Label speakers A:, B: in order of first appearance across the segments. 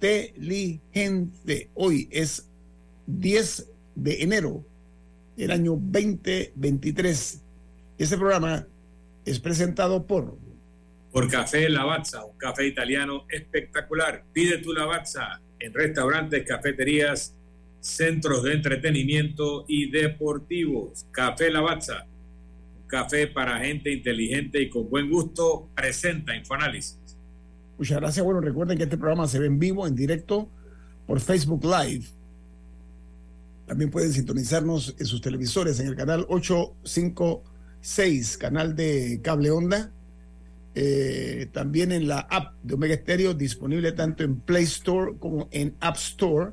A: inteligente. Hoy es 10 de enero del año 2023. Este programa es presentado por...
B: Por Café Lavazza, un café italiano espectacular. Pide tu Lavazza en restaurantes, cafeterías, centros de entretenimiento y deportivos. Café Lavazza, un café para gente inteligente y con buen gusto, presenta Infoanálisis.
A: Muchas gracias. Bueno, recuerden que este programa se ve en vivo, en directo, por Facebook Live. También pueden sintonizarnos en sus televisores en el canal 856, canal de cable onda. Eh, también en la app de Omega Stereo, disponible tanto en Play Store como en App Store.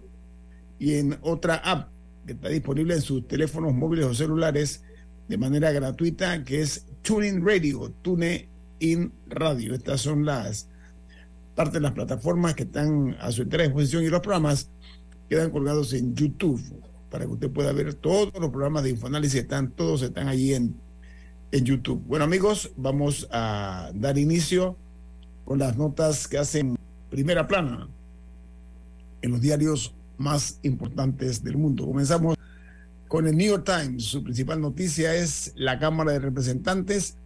A: Y en otra app que está disponible en sus teléfonos móviles o celulares de manera gratuita, que es Tuning Radio, Tune in Radio. Estas son las parte de las plataformas que están a su entera disposición y los programas quedan colgados en YouTube para que usted pueda ver todos los programas de Infoanálisis, están, todos están allí en, en YouTube. Bueno amigos, vamos a dar inicio con las notas que hacen primera plana en los diarios más importantes del mundo. Comenzamos con el New York Times. Su principal noticia es la Cámara de Representantes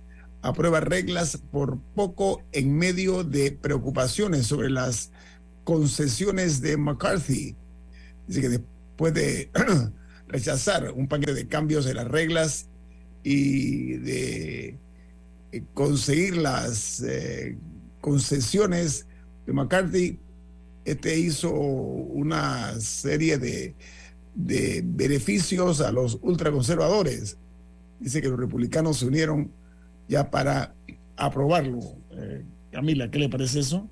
A: aprueba reglas por poco en medio de preocupaciones sobre las concesiones de McCarthy. Dice que después de rechazar un paquete de cambios de las reglas y de eh, conseguir las eh, concesiones de McCarthy, este hizo una serie de, de beneficios a los ultraconservadores. Dice que los republicanos se unieron ya para aprobarlo. Eh, Camila, ¿qué le parece eso?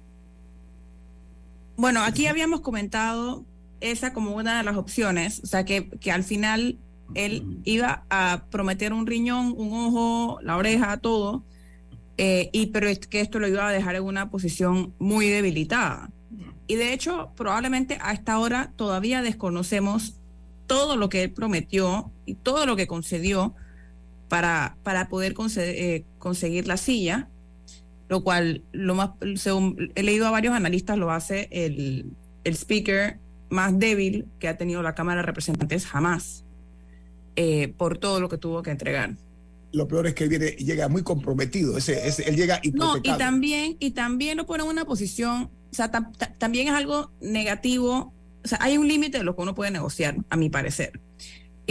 C: Bueno, aquí habíamos comentado esa como una de las opciones, o sea, que, que al final él iba a prometer un riñón, un ojo, la oreja, todo, eh, y pero es que esto lo iba a dejar en una posición muy debilitada. Y de hecho, probablemente a esta hora todavía desconocemos todo lo que él prometió y todo lo que concedió para, para poder eh, conseguir la silla, lo cual, lo más, según he leído a varios analistas, lo hace el, el speaker más débil que ha tenido la Cámara de Representantes jamás, eh, por todo lo que tuvo que entregar.
A: Lo peor es que él viene, llega muy comprometido, ese, él llega
C: No, y también, y también lo pone en una posición, o sea, también es algo negativo, o sea, hay un límite de lo que uno puede negociar, a mi parecer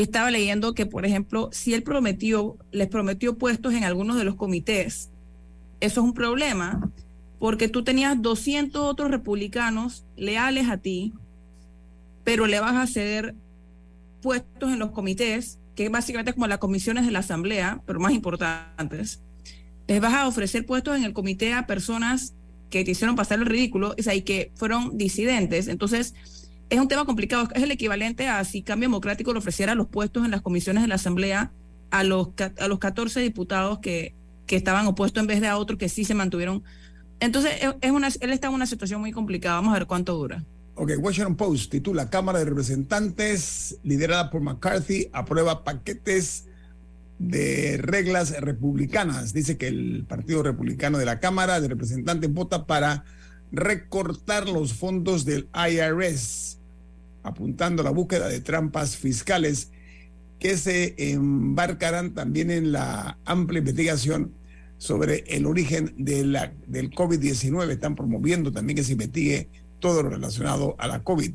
C: estaba leyendo que, por ejemplo, si él prometió, les prometió puestos en algunos de los comités, eso es un problema, porque tú tenías 200 otros republicanos leales a ti, pero le vas a ceder puestos en los comités, que básicamente como las comisiones de la Asamblea, pero más importantes. Les vas a ofrecer puestos en el comité a personas que te hicieron pasar el ridículo, es ahí que fueron disidentes. Entonces, es un tema complicado. Es el equivalente a si Cambio Democrático le ofreciera los puestos en las comisiones de la Asamblea a los, a los 14 diputados que, que estaban opuestos en vez de a otros que sí se mantuvieron. Entonces, es una, él está en una situación muy complicada. Vamos a ver cuánto dura.
A: Ok, Washington Post titula Cámara de Representantes, liderada por McCarthy, aprueba paquetes de reglas republicanas. Dice que el Partido Republicano de la Cámara de Representantes vota para recortar los fondos del IRS apuntando a la búsqueda de trampas fiscales que se embarcarán también en la amplia investigación sobre el origen de la, del COVID-19. Están promoviendo también que se investigue todo lo relacionado a la COVID.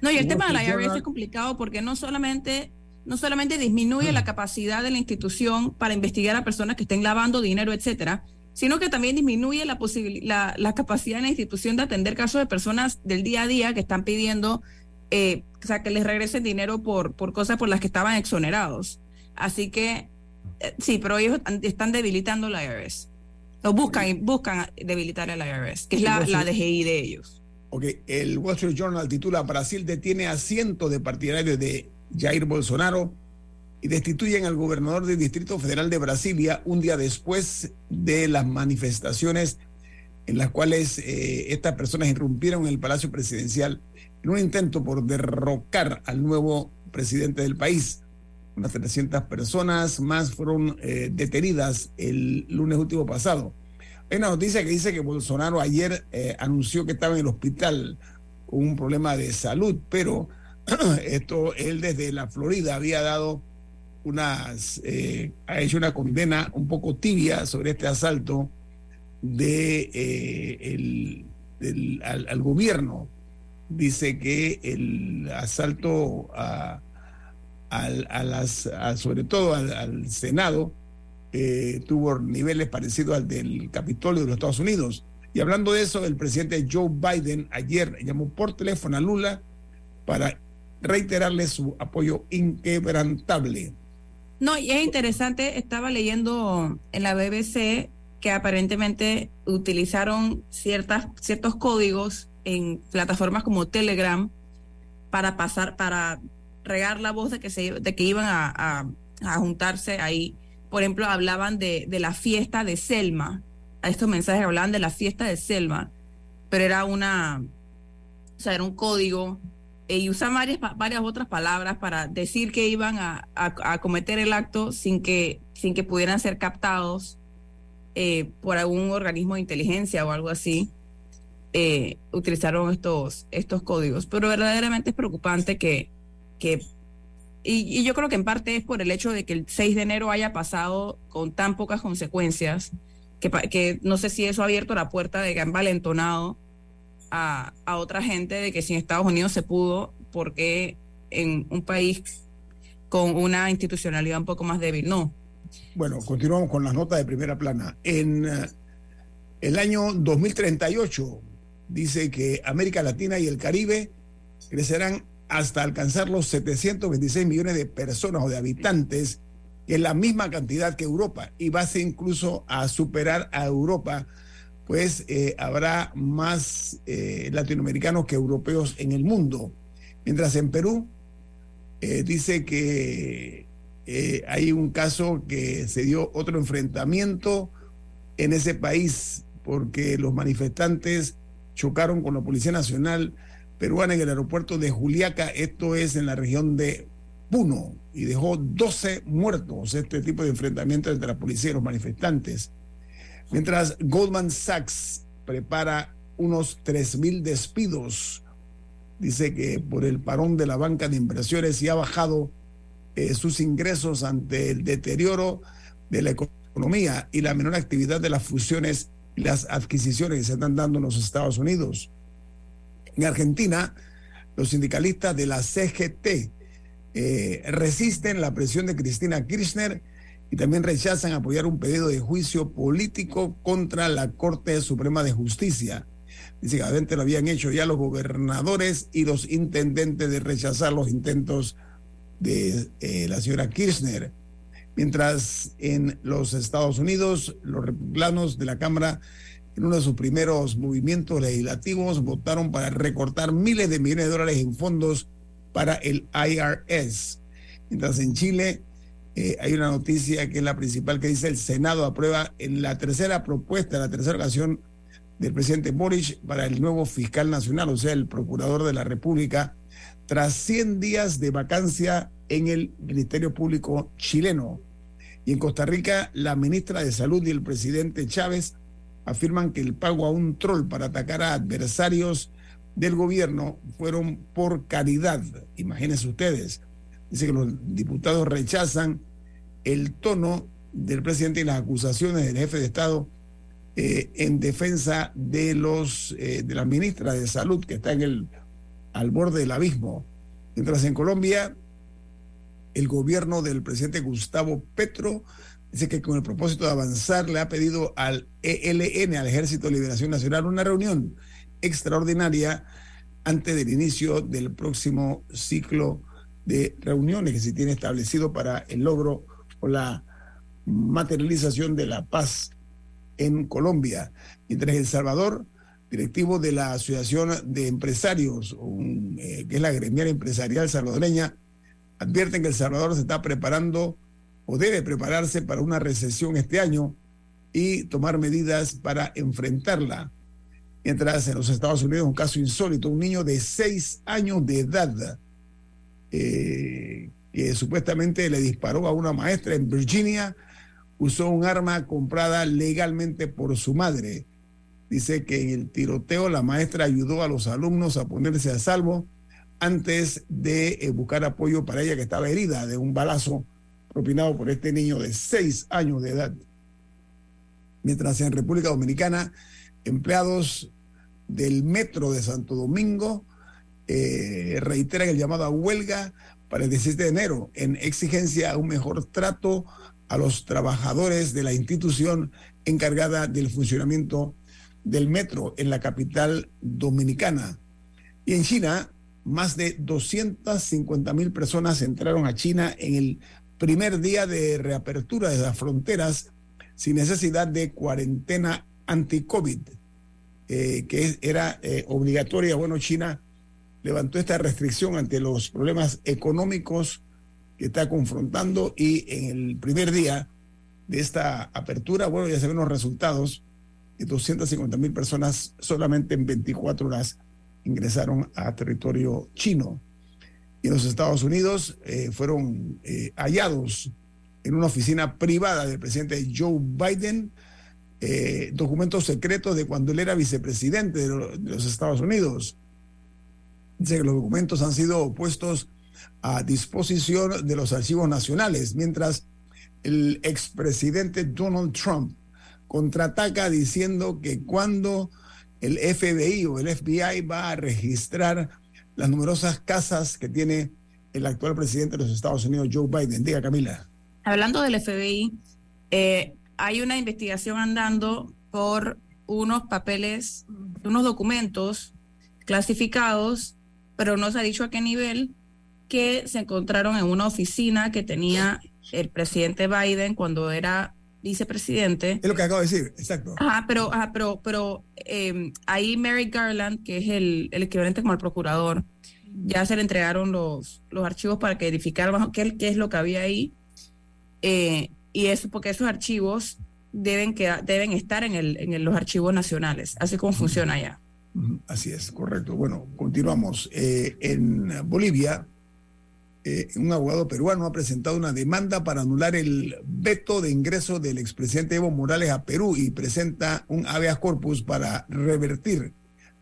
C: No, y el tema de la IRS es complicado porque no solamente, no solamente disminuye la capacidad de la institución para investigar a personas que estén lavando dinero, etcétera, sino que también disminuye la, la, la capacidad de la institución de atender casos de personas del día a día que están pidiendo eh, o sea, que les regresen dinero por, por cosas por las que estaban exonerados. Así que, eh, sí, pero ellos están debilitando la IRS. O buscan, buscan debilitar el IRS, que es la, la DGI de ellos.
A: Ok, el Wall Street Journal titula Brasil detiene a cientos de partidarios de Jair Bolsonaro y destituyen al gobernador del Distrito Federal de Brasilia un día después de las manifestaciones en las cuales eh, estas personas irrumpieron en el Palacio Presidencial en un intento por derrocar al nuevo presidente del país. Unas 300 personas más fueron eh, detenidas el lunes último pasado. Hay una noticia que dice que Bolsonaro ayer eh, anunció que estaba en el hospital con un problema de salud, pero esto él desde la Florida había dado unas, eh, ha hecho una condena un poco tibia sobre este asalto de eh, el, al, gobierno. Dice que el asalto a, a las, sobre todo al, Senado eh, tuvo niveles parecidos al del Capitolio de los Estados Unidos. Y hablando de eso, el presidente Joe Biden ayer llamó por teléfono a Lula para reiterarle su apoyo inquebrantable
C: no, y es interesante, estaba leyendo en la BBC que aparentemente utilizaron ciertas, ciertos códigos en plataformas como Telegram para pasar, para regar la voz de que, se, de que iban a, juntarse ahí. Por ejemplo, hablaban de, de la fiesta de Selma. A estos mensajes hablaban de la fiesta de Selma, pero era una, o sea, era un código eh, y usan varias, varias otras palabras para decir que iban a, a, cometer el acto sin que, sin que pudieran ser captados eh, por algún organismo de inteligencia o algo así. Eh, utilizaron estos, estos códigos. Pero verdaderamente es preocupante que, que y, y, yo creo que en parte es por el hecho de que el 6 de enero haya pasado con tan pocas consecuencias, que, que no sé si eso ha abierto la puerta de que han valentonado a, otra gente de que si en Estados Unidos se pudo, porque en un país con una institucionalidad un poco más débil no.
A: Bueno, continuamos con las notas de primera plana. En eh, el año 2038 dice que América Latina y el Caribe crecerán hasta alcanzar los 726 millones de personas o de habitantes, que es la misma cantidad que Europa, y va a ser incluso a superar a Europa pues eh, habrá más eh, latinoamericanos que europeos en el mundo. Mientras en Perú eh, dice que hay un caso que se dio otro enfrentamiento en ese país porque los manifestantes chocaron con la Policía Nacional peruana en el aeropuerto de Juliaca, esto es en la región de Puno, y dejó 12 muertos este tipo de enfrentamiento entre la policía y los manifestantes. Mientras Goldman Sachs prepara unos 3.000 despidos, dice que por el parón de la banca de inversiones y ha bajado eh, sus ingresos ante el deterioro de la economía y la menor actividad de las fusiones las adquisiciones que se están dando en los Estados Unidos. En Argentina, los sindicalistas de la CGT eh, resisten la presión de Cristina Kirchner y también rechazan apoyar un pedido de juicio político contra la Corte Suprema de Justicia. Dice que lo habían hecho ya los gobernadores y los intendentes de rechazar los intentos de eh, la señora Kirchner. Mientras en los Estados Unidos, los republicanos de la Cámara, en uno de sus primeros movimientos legislativos, votaron para recortar miles de millones de dólares en fondos para el IRS. Mientras en Chile, eh, hay una noticia que es la principal que dice el Senado aprueba en la tercera propuesta, la tercera ocasión del presidente Boric para el nuevo fiscal nacional, o sea, el procurador de la República, tras 100 días de vacancia en el Ministerio Público chileno. Y en Costa Rica, la ministra de Salud y el presidente Chávez afirman que el pago a un troll para atacar a adversarios del gobierno fueron por caridad. Imagínense ustedes. Dice que los diputados rechazan el tono del presidente y las acusaciones del jefe de Estado eh, en defensa de los eh, de la ministra de Salud que está en el al borde del abismo. Mientras en Colombia el gobierno del presidente Gustavo Petro dice que con el propósito de avanzar le ha pedido al ELN, al Ejército de Liberación Nacional, una reunión extraordinaria antes del inicio del próximo ciclo de reuniones que se tiene establecido para el logro o la materialización de la paz en Colombia. Mientras El Salvador, directivo de la Asociación de Empresarios, eh, que es la gremial empresarial salvadoreña, advierten que El Salvador se está preparando o debe prepararse para una recesión este año y tomar medidas para enfrentarla. Mientras en los Estados Unidos un caso insólito, un niño de seis años de edad eh, que supuestamente le disparó a una maestra en Virginia, usó un arma comprada legalmente por su madre. Dice que en el tiroteo la maestra ayudó a los alumnos a ponerse a salvo antes de eh, buscar apoyo para ella que estaba herida de un balazo propinado por este niño de seis años de edad. Mientras en República Dominicana, empleados del metro de Santo Domingo eh, reiteran el llamado a huelga para el 17 de enero en exigencia a un mejor trato a los trabajadores de la institución encargada del funcionamiento del metro en la capital dominicana. Y en China, más de 250 mil personas entraron a China en el primer día de reapertura de las fronteras sin necesidad de cuarentena anti-COVID, eh, que era eh, obligatoria. Bueno, China levantó esta restricción ante los problemas económicos que está confrontando y en el primer día de esta apertura, bueno, ya se ven los resultados, de 250 mil personas solamente en 24 horas ingresaron a territorio chino. Y los Estados Unidos eh, fueron eh, hallados en una oficina privada del presidente Joe Biden eh, documentos secretos de cuando él era vicepresidente de, de los Estados Unidos. Dice que los documentos han sido puestos a disposición de los archivos nacionales, mientras el expresidente Donald Trump contraataca diciendo que cuando el FBI o el FBI va a registrar las numerosas casas que tiene el actual presidente de los Estados Unidos, Joe Biden. Diga, Camila.
C: Hablando del FBI, eh, hay una investigación andando por unos papeles, unos documentos clasificados, pero no se ha dicho a qué nivel, que se encontraron en una oficina que tenía el presidente Biden cuando era vicepresidente.
A: Es lo que acabo de decir, exacto.
C: Ajá, pero, ajá, pero, pero eh, ahí Mary Garland, que es el, el, equivalente como el procurador, ya se le entregaron los, los archivos para que verificaran qué, qué es lo que había ahí. Eh, y eso porque esos archivos deben, que, deben estar en, el, en los archivos nacionales, así como funciona allá.
A: Así es, correcto. Bueno, continuamos. Eh, en Bolivia, eh, un abogado peruano ha presentado una demanda para anular el veto de ingreso del expresidente Evo Morales a Perú y presenta un habeas corpus para revertir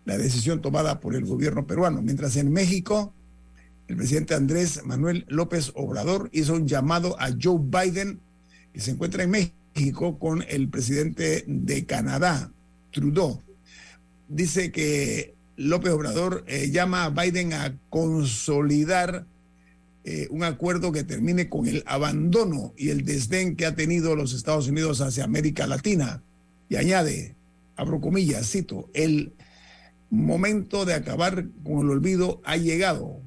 A: la decisión tomada por el gobierno peruano. Mientras en México, el presidente Andrés Manuel López Obrador hizo un llamado a Joe Biden, que se encuentra en México con el presidente de Canadá, Trudeau. Dice que López Obrador eh, llama a Biden a consolidar eh, un acuerdo que termine con el abandono y el desdén que ha tenido los Estados Unidos hacia América Latina. Y añade, abro comillas, cito, el momento de acabar con el olvido ha llegado,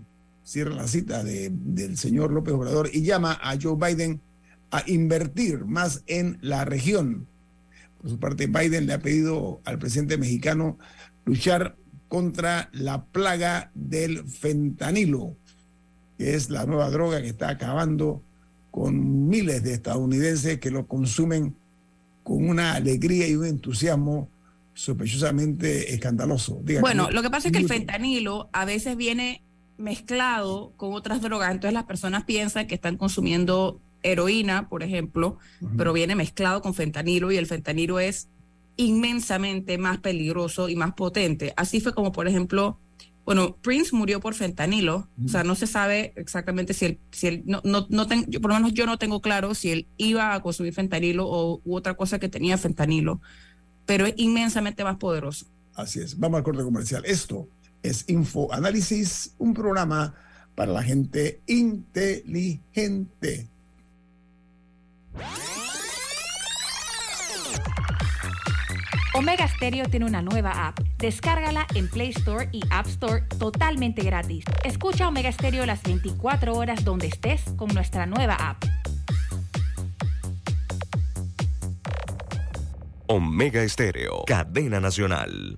A: cierra la cita de, del señor López Obrador, y llama a Joe Biden a invertir más en la región. Por su parte, Biden le ha pedido al presidente mexicano luchar contra la plaga del fentanilo que es la nueva droga que está acabando con miles de estadounidenses que lo consumen con una alegría y un entusiasmo sospechosamente escandaloso.
C: bueno, lo que pasa es que el fentanilo a veces viene mezclado con otras drogas, entonces las personas piensan que están consumiendo heroína, por ejemplo, pero viene mezclado con fentanilo y el fentanilo es inmensamente más peligroso y más potente. Así fue como, por ejemplo, bueno, Prince murió por fentanilo, o sea, no se sabe exactamente si él, si él no, no, no yo, por lo menos yo no tengo claro si él iba a consumir fentanilo o u otra cosa que tenía fentanilo, pero es inmensamente más poderoso.
A: Así es, vamos al corte comercial. Esto es Info Análisis, un programa para la gente inteligente.
D: Omega Stereo tiene una nueva app. Descárgala en Play Store y App Store totalmente gratis. Escucha Omega Stereo las 24 horas donde estés con nuestra nueva app.
E: Omega Stereo, cadena nacional.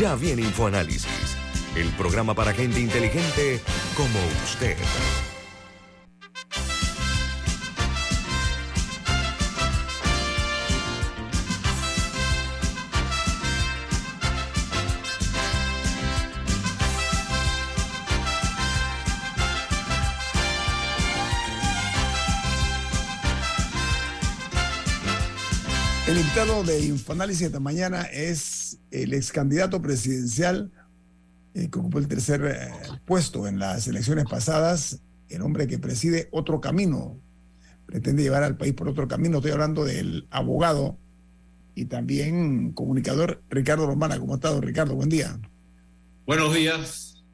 E: Ya viene InfoAnálisis, el programa para gente inteligente como usted.
A: El invitado de Infoanálisis esta mañana es el ex candidato presidencial eh, que ocupó el tercer eh, puesto en las elecciones pasadas, el hombre que preside otro camino, pretende llevar al país por otro camino. Estoy hablando del abogado y también comunicador Ricardo Lombana. ¿Cómo está, Ricardo? Buen día.
F: Buenos días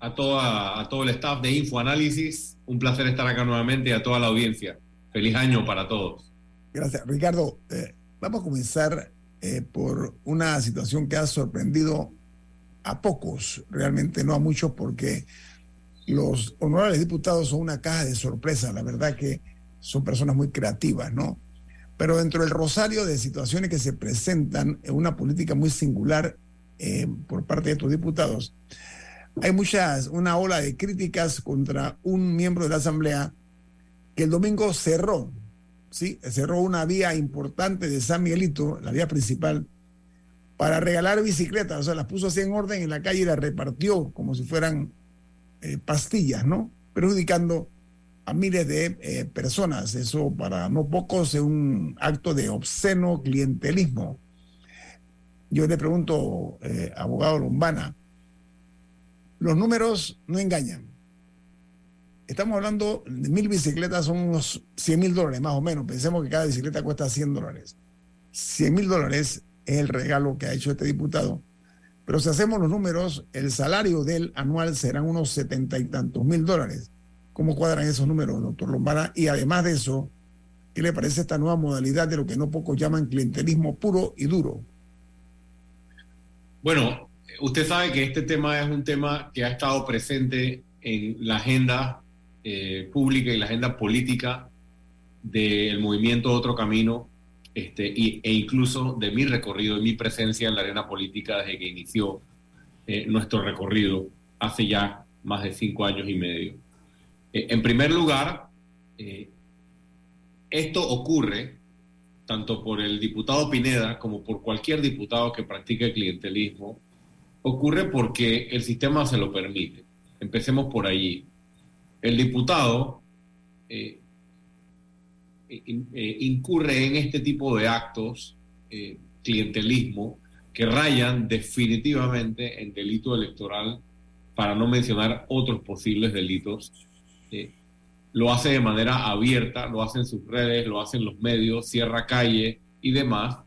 F: a, toda, a todo el staff de Infoanálisis. Un placer estar acá nuevamente y a toda la audiencia. Feliz año para todos.
A: Gracias. Ricardo, eh, vamos a comenzar eh, por una situación que ha sorprendido a pocos, realmente no a muchos, porque los honorables diputados son una caja de sorpresa. La verdad que son personas muy creativas, ¿no? Pero dentro del rosario de situaciones que se presentan en una política muy singular eh, por parte de estos diputados, hay muchas, una ola de críticas contra un miembro de la Asamblea que el domingo cerró, ¿sí? Cerró una vía importante de San Miguelito, la vía principal, para regalar bicicletas, o sea, las puso así en orden en la calle y las repartió como si fueran eh, pastillas, ¿no? Perjudicando a miles de eh, personas. Eso para no pocos es un acto de obsceno clientelismo. Yo le pregunto, eh, abogado Lombana, los números no engañan. Estamos hablando de mil bicicletas, son unos 100 mil dólares más o menos. Pensemos que cada bicicleta cuesta 100 dólares. 100 mil dólares es el regalo que ha hecho este diputado. Pero si hacemos los números, el salario del anual serán unos setenta y tantos mil dólares. ¿Cómo cuadran esos números, doctor Lombana? Y además de eso, ¿qué le parece esta nueva modalidad de lo que no pocos llaman clientelismo puro y duro?
F: Bueno, usted sabe que este tema es un tema que ha estado presente en la agenda eh, pública y la agenda política del movimiento Otro Camino este, e incluso de mi recorrido, de mi presencia en la arena política desde que inició eh, nuestro recorrido hace ya más de cinco años y medio. Eh, en primer lugar, esto ocurre tanto por el diputado Pineda como por cualquier diputado que practique clientelismo, ocurre porque el sistema se lo permite. Empecemos por allí. El diputado eh, eh, incurre en este tipo de actos, eh, clientelismo, que rayan definitivamente en delito electoral, para no mencionar otros posibles delitos. lo hace de manera abierta, lo hace en sus redes, lo hace en los medios, cierra calle y demás,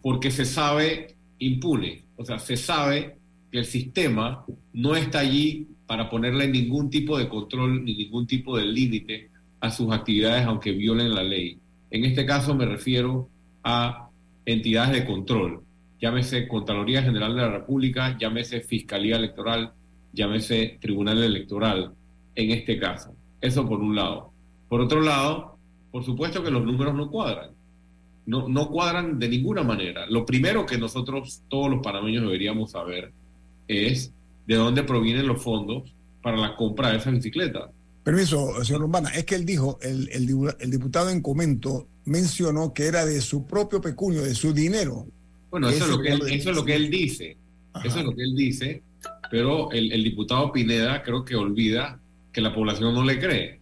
F: porque se sabe impune, o sea, se sabe que el sistema no está allí para ponerle ningún tipo de control ni ningún tipo de límite a sus actividades aunque violen la ley. En este caso me refiero a entidades de control, llámese Contraloría General de la República, llámese Fiscalía Electoral, llámese Tribunal Electoral, en este caso. Eso por un lado. Por otro lado, por supuesto que los números no cuadran. No, no cuadran de ninguna manera. Lo primero que nosotros, todos los panameños, deberíamos saber es de dónde provienen los fondos para la compra de esa bicicleta.
A: Permiso, señor Lombana, es que él dijo, el, el, diputado en comento mencionó que era de su propio pecunio, de su dinero.
F: Bueno, eso es, lo que él, eso es lo que él dice. Eso es lo que él dice, pero el, el, diputado Pineda creo que olvida que la población no le cree.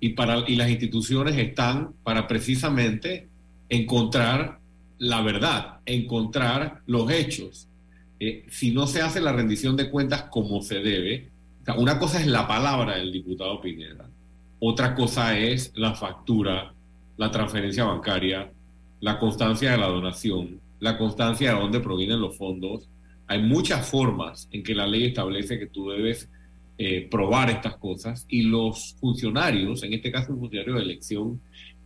F: Y, para, y las instituciones están para precisamente encontrar la verdad, encontrar los hechos. Eh, si no se hace la rendición de cuentas como se debe, una cosa es la palabra del diputado Pineda, otra cosa es la factura, la transferencia bancaria, la constancia de la donación, la constancia de dónde provienen los fondos. Hay muchas formas en que la ley establece que tú debes eh, probar estas cosas y los funcionarios, en este caso un funcionario de elección,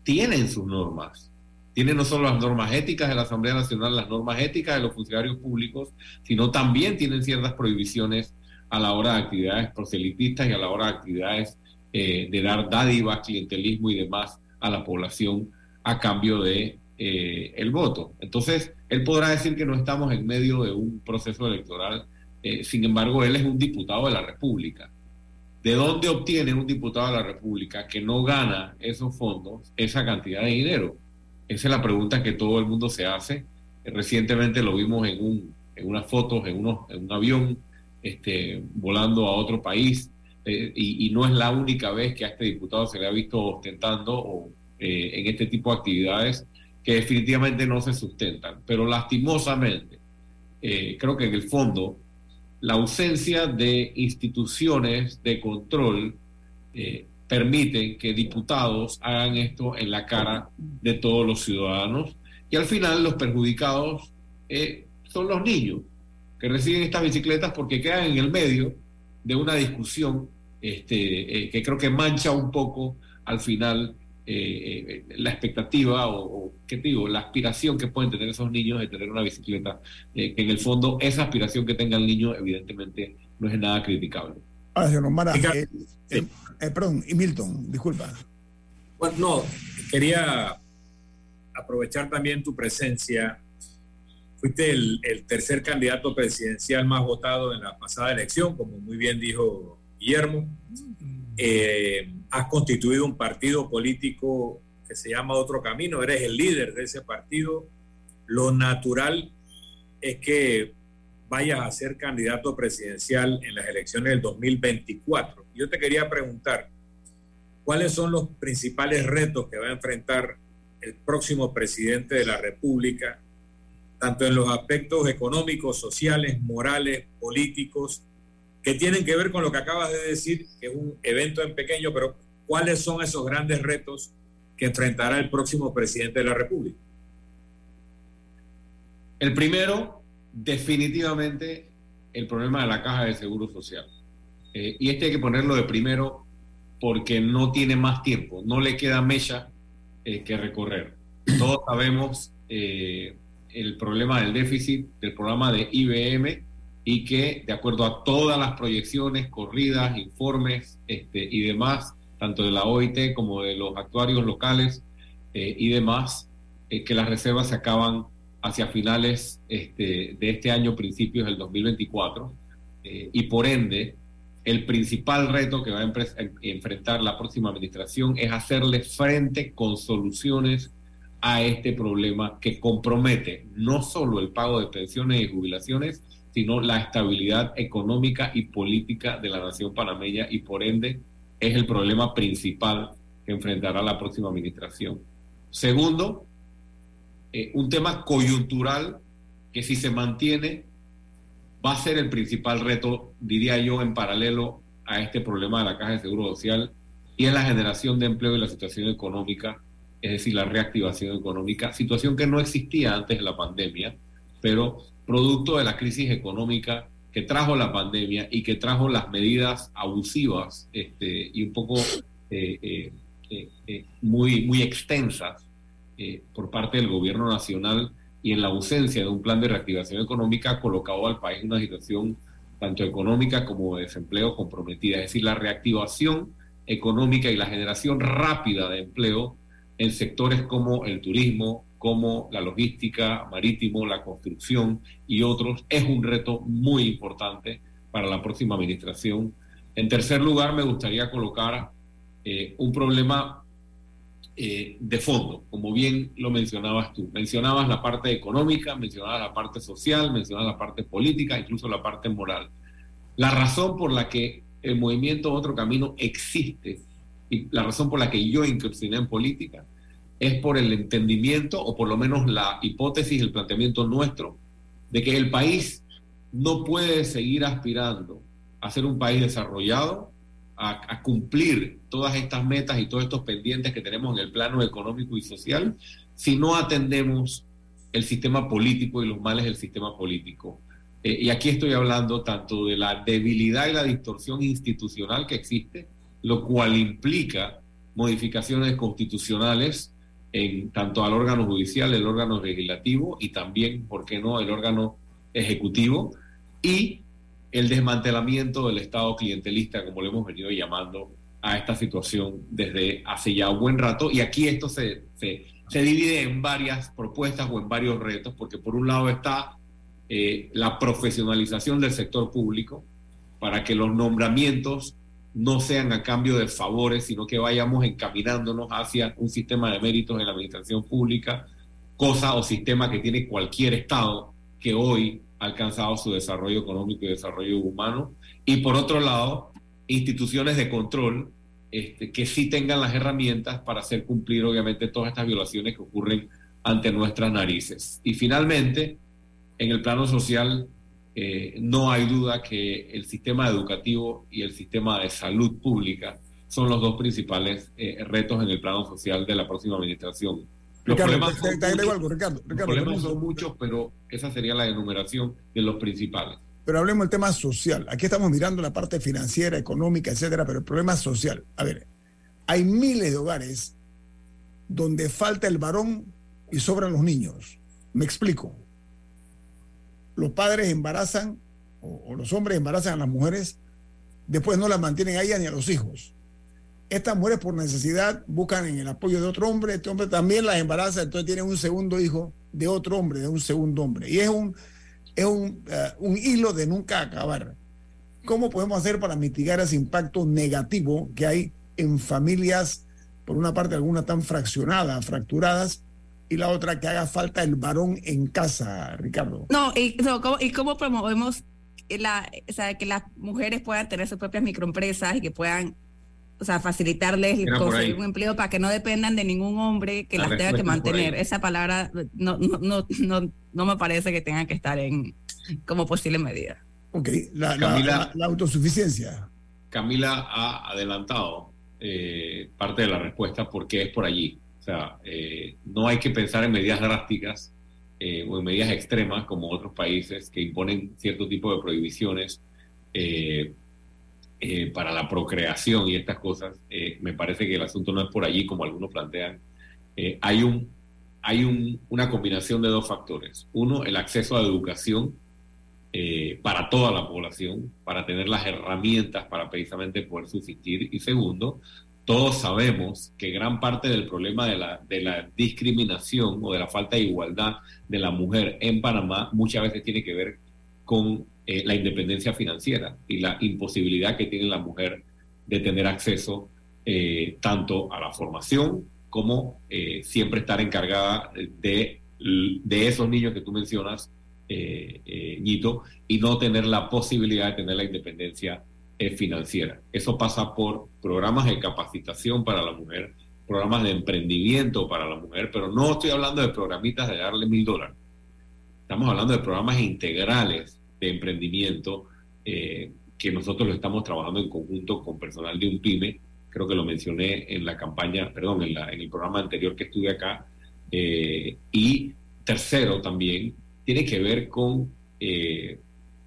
F: tienen sus normas tiene no solo las normas éticas de la Asamblea Nacional, las normas éticas de los funcionarios públicos, sino también tienen ciertas prohibiciones a la hora de actividades proselitistas y a la hora de actividades eh, de dar dádivas, clientelismo y demás a la población a cambio de eh, el voto. Entonces, él podrá decir que no estamos en medio de un proceso electoral, eh, sin embargo, él es un diputado de la República. ¿De dónde obtiene un diputado de la República que no gana esos fondos, esa cantidad de dinero? Esa es la pregunta que todo el mundo se hace. Recientemente lo vimos en, un, en unas fotos, en, en un avión, este, volando a otro país. Eh, y, no es la única vez que a este diputado se le ha visto ostentando o, eh, en este tipo de actividades que definitivamente no se sustentan. Pero lastimosamente, eh, creo que en el fondo, la ausencia de instituciones de control eh, permite que diputados hagan esto en la cara de todos los ciudadanos y al final los perjudicados eh, son los niños que reciben estas bicicletas porque quedan en el medio de una discusión este, que creo que mancha un poco al final eh, eh, la expectativa o, ¿qué digo? La aspiración que pueden tener esos niños de tener una bicicleta, eh, que en el fondo esa aspiración que tenga el niño evidentemente no es nada criticable.
A: Ahora, señor Mara, perdón, y Milton, disculpa.
B: Bueno, no, quería aprovechar también tu presencia. Fuiste el, el tercer candidato presidencial más votado en la pasada elección, como muy bien dijo Guillermo. Eh, has constituido un partido político que se llama Otro Camino, eres el líder de ese partido. Lo natural es que vayas a ser candidato presidencial en las elecciones del 2024. Yo te quería preguntar, ¿cuáles son los principales retos que va a enfrentar el próximo presidente de la República, tanto en los aspectos económicos, sociales, morales, políticos, que tienen que ver con lo que acabas de decir, que es un evento en pequeño, pero ¿cuáles son esos grandes retos que enfrentará el próximo presidente de la República?
F: El primero, definitivamente, el problema de la caja de seguro social. Eh, y este hay que ponerlo de primero porque no tiene más tiempo, no le queda mecha eh, que recorrer. Todos sabemos eh, el problema del déficit del programa de IBM y que de acuerdo a todas las proyecciones, corridas, informes este, y demás, tanto de la OIT como de los actuarios locales y demás, que las reservas se acaban hacia finales este, de este año, principios del 2024, eh, y por ende, el principal reto que va a enfrentar la próxima administración es hacerle frente con soluciones a este problema que compromete no solo el pago de pensiones y jubilaciones, sino la estabilidad económica y política de la nación panameña y por ende es el problema principal que enfrentará la próxima administración. Segundo, eh, un tema coyuntural que si se mantiene va a ser el principal reto, diría yo, en paralelo a este problema de la Caja de Seguro Social y es la generación de empleo y la situación económica, es decir, la reactivación económica, situación que no existía antes de la pandemia, pero producto de la crisis económica que trajo la pandemia y que trajo las medidas abusivas este, y un poco eh, eh, muy, muy extensas por parte del gobierno nacional y en la ausencia de un plan de reactivación económica ha colocado al país en una situación tanto económica como de desempleo comprometida. Es decir, la reactivación económica y la generación rápida de empleo en sectores como el turismo, como la logística marítimo, la construcción y otros, es un reto muy importante para la próxima administración. En tercer lugar, me gustaría colocar eh, un problema eh, de fondo, como bien lo mencionabas tú. Mencionabas la parte económica, mencionabas la parte social, mencionabas la parte política, incluso la parte moral. La razón por la que el movimiento Otro Camino existe y la razón por la que yo incursioné en política es por el entendimiento, o por lo menos la hipótesis, el planteamiento nuestro, de que el país no puede seguir aspirando a ser un país desarrollado, a, cumplir todas estas metas y todos estos pendientes que tenemos en el plano económico y social, si no atendemos el sistema político y los males del sistema político. Eh, y aquí estoy hablando tanto de la debilidad y la distorsión institucional que existe, lo cual implica modificaciones constitucionales en tanto al órgano judicial, el órgano legislativo y también, ¿por qué no?, el órgano ejecutivo y el desmantelamiento del Estado clientelista, como lo hemos venido llamando a esta situación desde hace ya un buen rato. Y aquí esto se, se, divide en varias propuestas o en varios retos, porque por un lado está eh, la profesionalización del sector público para que los nombramientos no sean a cambio de favores, sino que vayamos encaminándonos hacia un sistema de méritos en la administración pública, cosa o sistema que tiene cualquier Estado que hoy alcanzado su desarrollo económico y desarrollo humano. Y por otro lado, instituciones de control este, que sí tengan las herramientas para hacer cumplir, obviamente, todas estas violaciones que ocurren ante nuestras narices. Y finalmente, en el plano social, eh, no hay duda que el sistema educativo y el sistema de salud pública son los dos principales eh, retos en el plano social de la próxima administración. Los problemas, son, muchos, pero esa sería la enumeración de los principales.
A: Pero hablemos del tema social. Aquí estamos mirando la parte financiera, económica, etcétera, pero el problema social. A ver, hay miles de hogares donde falta el varón y sobran los niños. Me explico. Los padres embarazan o, los hombres embarazan a las mujeres, después no las mantienen a ellas ni a los hijos. Estas mujeres por necesidad buscan en el apoyo de otro hombre, este hombre también las embaraza, entonces tienen un segundo hijo de otro hombre, de un segundo hombre. Y es un, es un, eh, un hilo de nunca acabar. ¿Cómo podemos hacer para mitigar ese impacto negativo que hay en familias, por una parte algunas tan fraccionadas, fracturadas, y la otra que haga falta el varón en casa, Ricardo.
C: No, y, ¿y cómo promovemos la, o que las mujeres puedan tener sus propias microempresas y que puedan o sea, facilitarles conseguir un empleo para que no dependan de ningún hombre que las tenga que mantener. Esa palabra no, no, no, no, no me parece que tenga que estar en como posible medida.
A: Ok, la, la, la autosuficiencia.
F: Camila ha adelantado eh, parte de la respuesta porque es por allí. O sea, eh, no hay que pensar en medidas drásticas eh, o en medidas extremas como otros países que imponen cierto tipo de prohibiciones para la procreación y estas cosas. me parece que el asunto no es por allí como algunos plantean. hay un, hay una combinación de dos factores. Uno, el acceso a educación eh, para toda la población, para tener las herramientas para precisamente poder subsistir. Y segundo, todos sabemos que gran parte del problema de la, de la discriminación o de la falta de igualdad de la mujer en Panamá muchas veces tiene que ver con eh, la independencia financiera y la imposibilidad que tiene la mujer de tener acceso eh, tanto a la formación como siempre estar encargada de, de esos niños que tú mencionas eh, eh y no tener la posibilidad de tener la independencia eh, financiera. Eso pasa por programas de capacitación para la mujer, programas de emprendimiento para la mujer, pero no estoy hablando de programitas de darle mil dólares. Estamos hablando de programas integrales de emprendimiento eh, que nosotros lo estamos trabajando en conjunto con personal de un PYME. Creo que lo mencioné en la campaña, perdón, en, la, el programa anterior que estuve acá. y tercero, también tiene que ver con eh,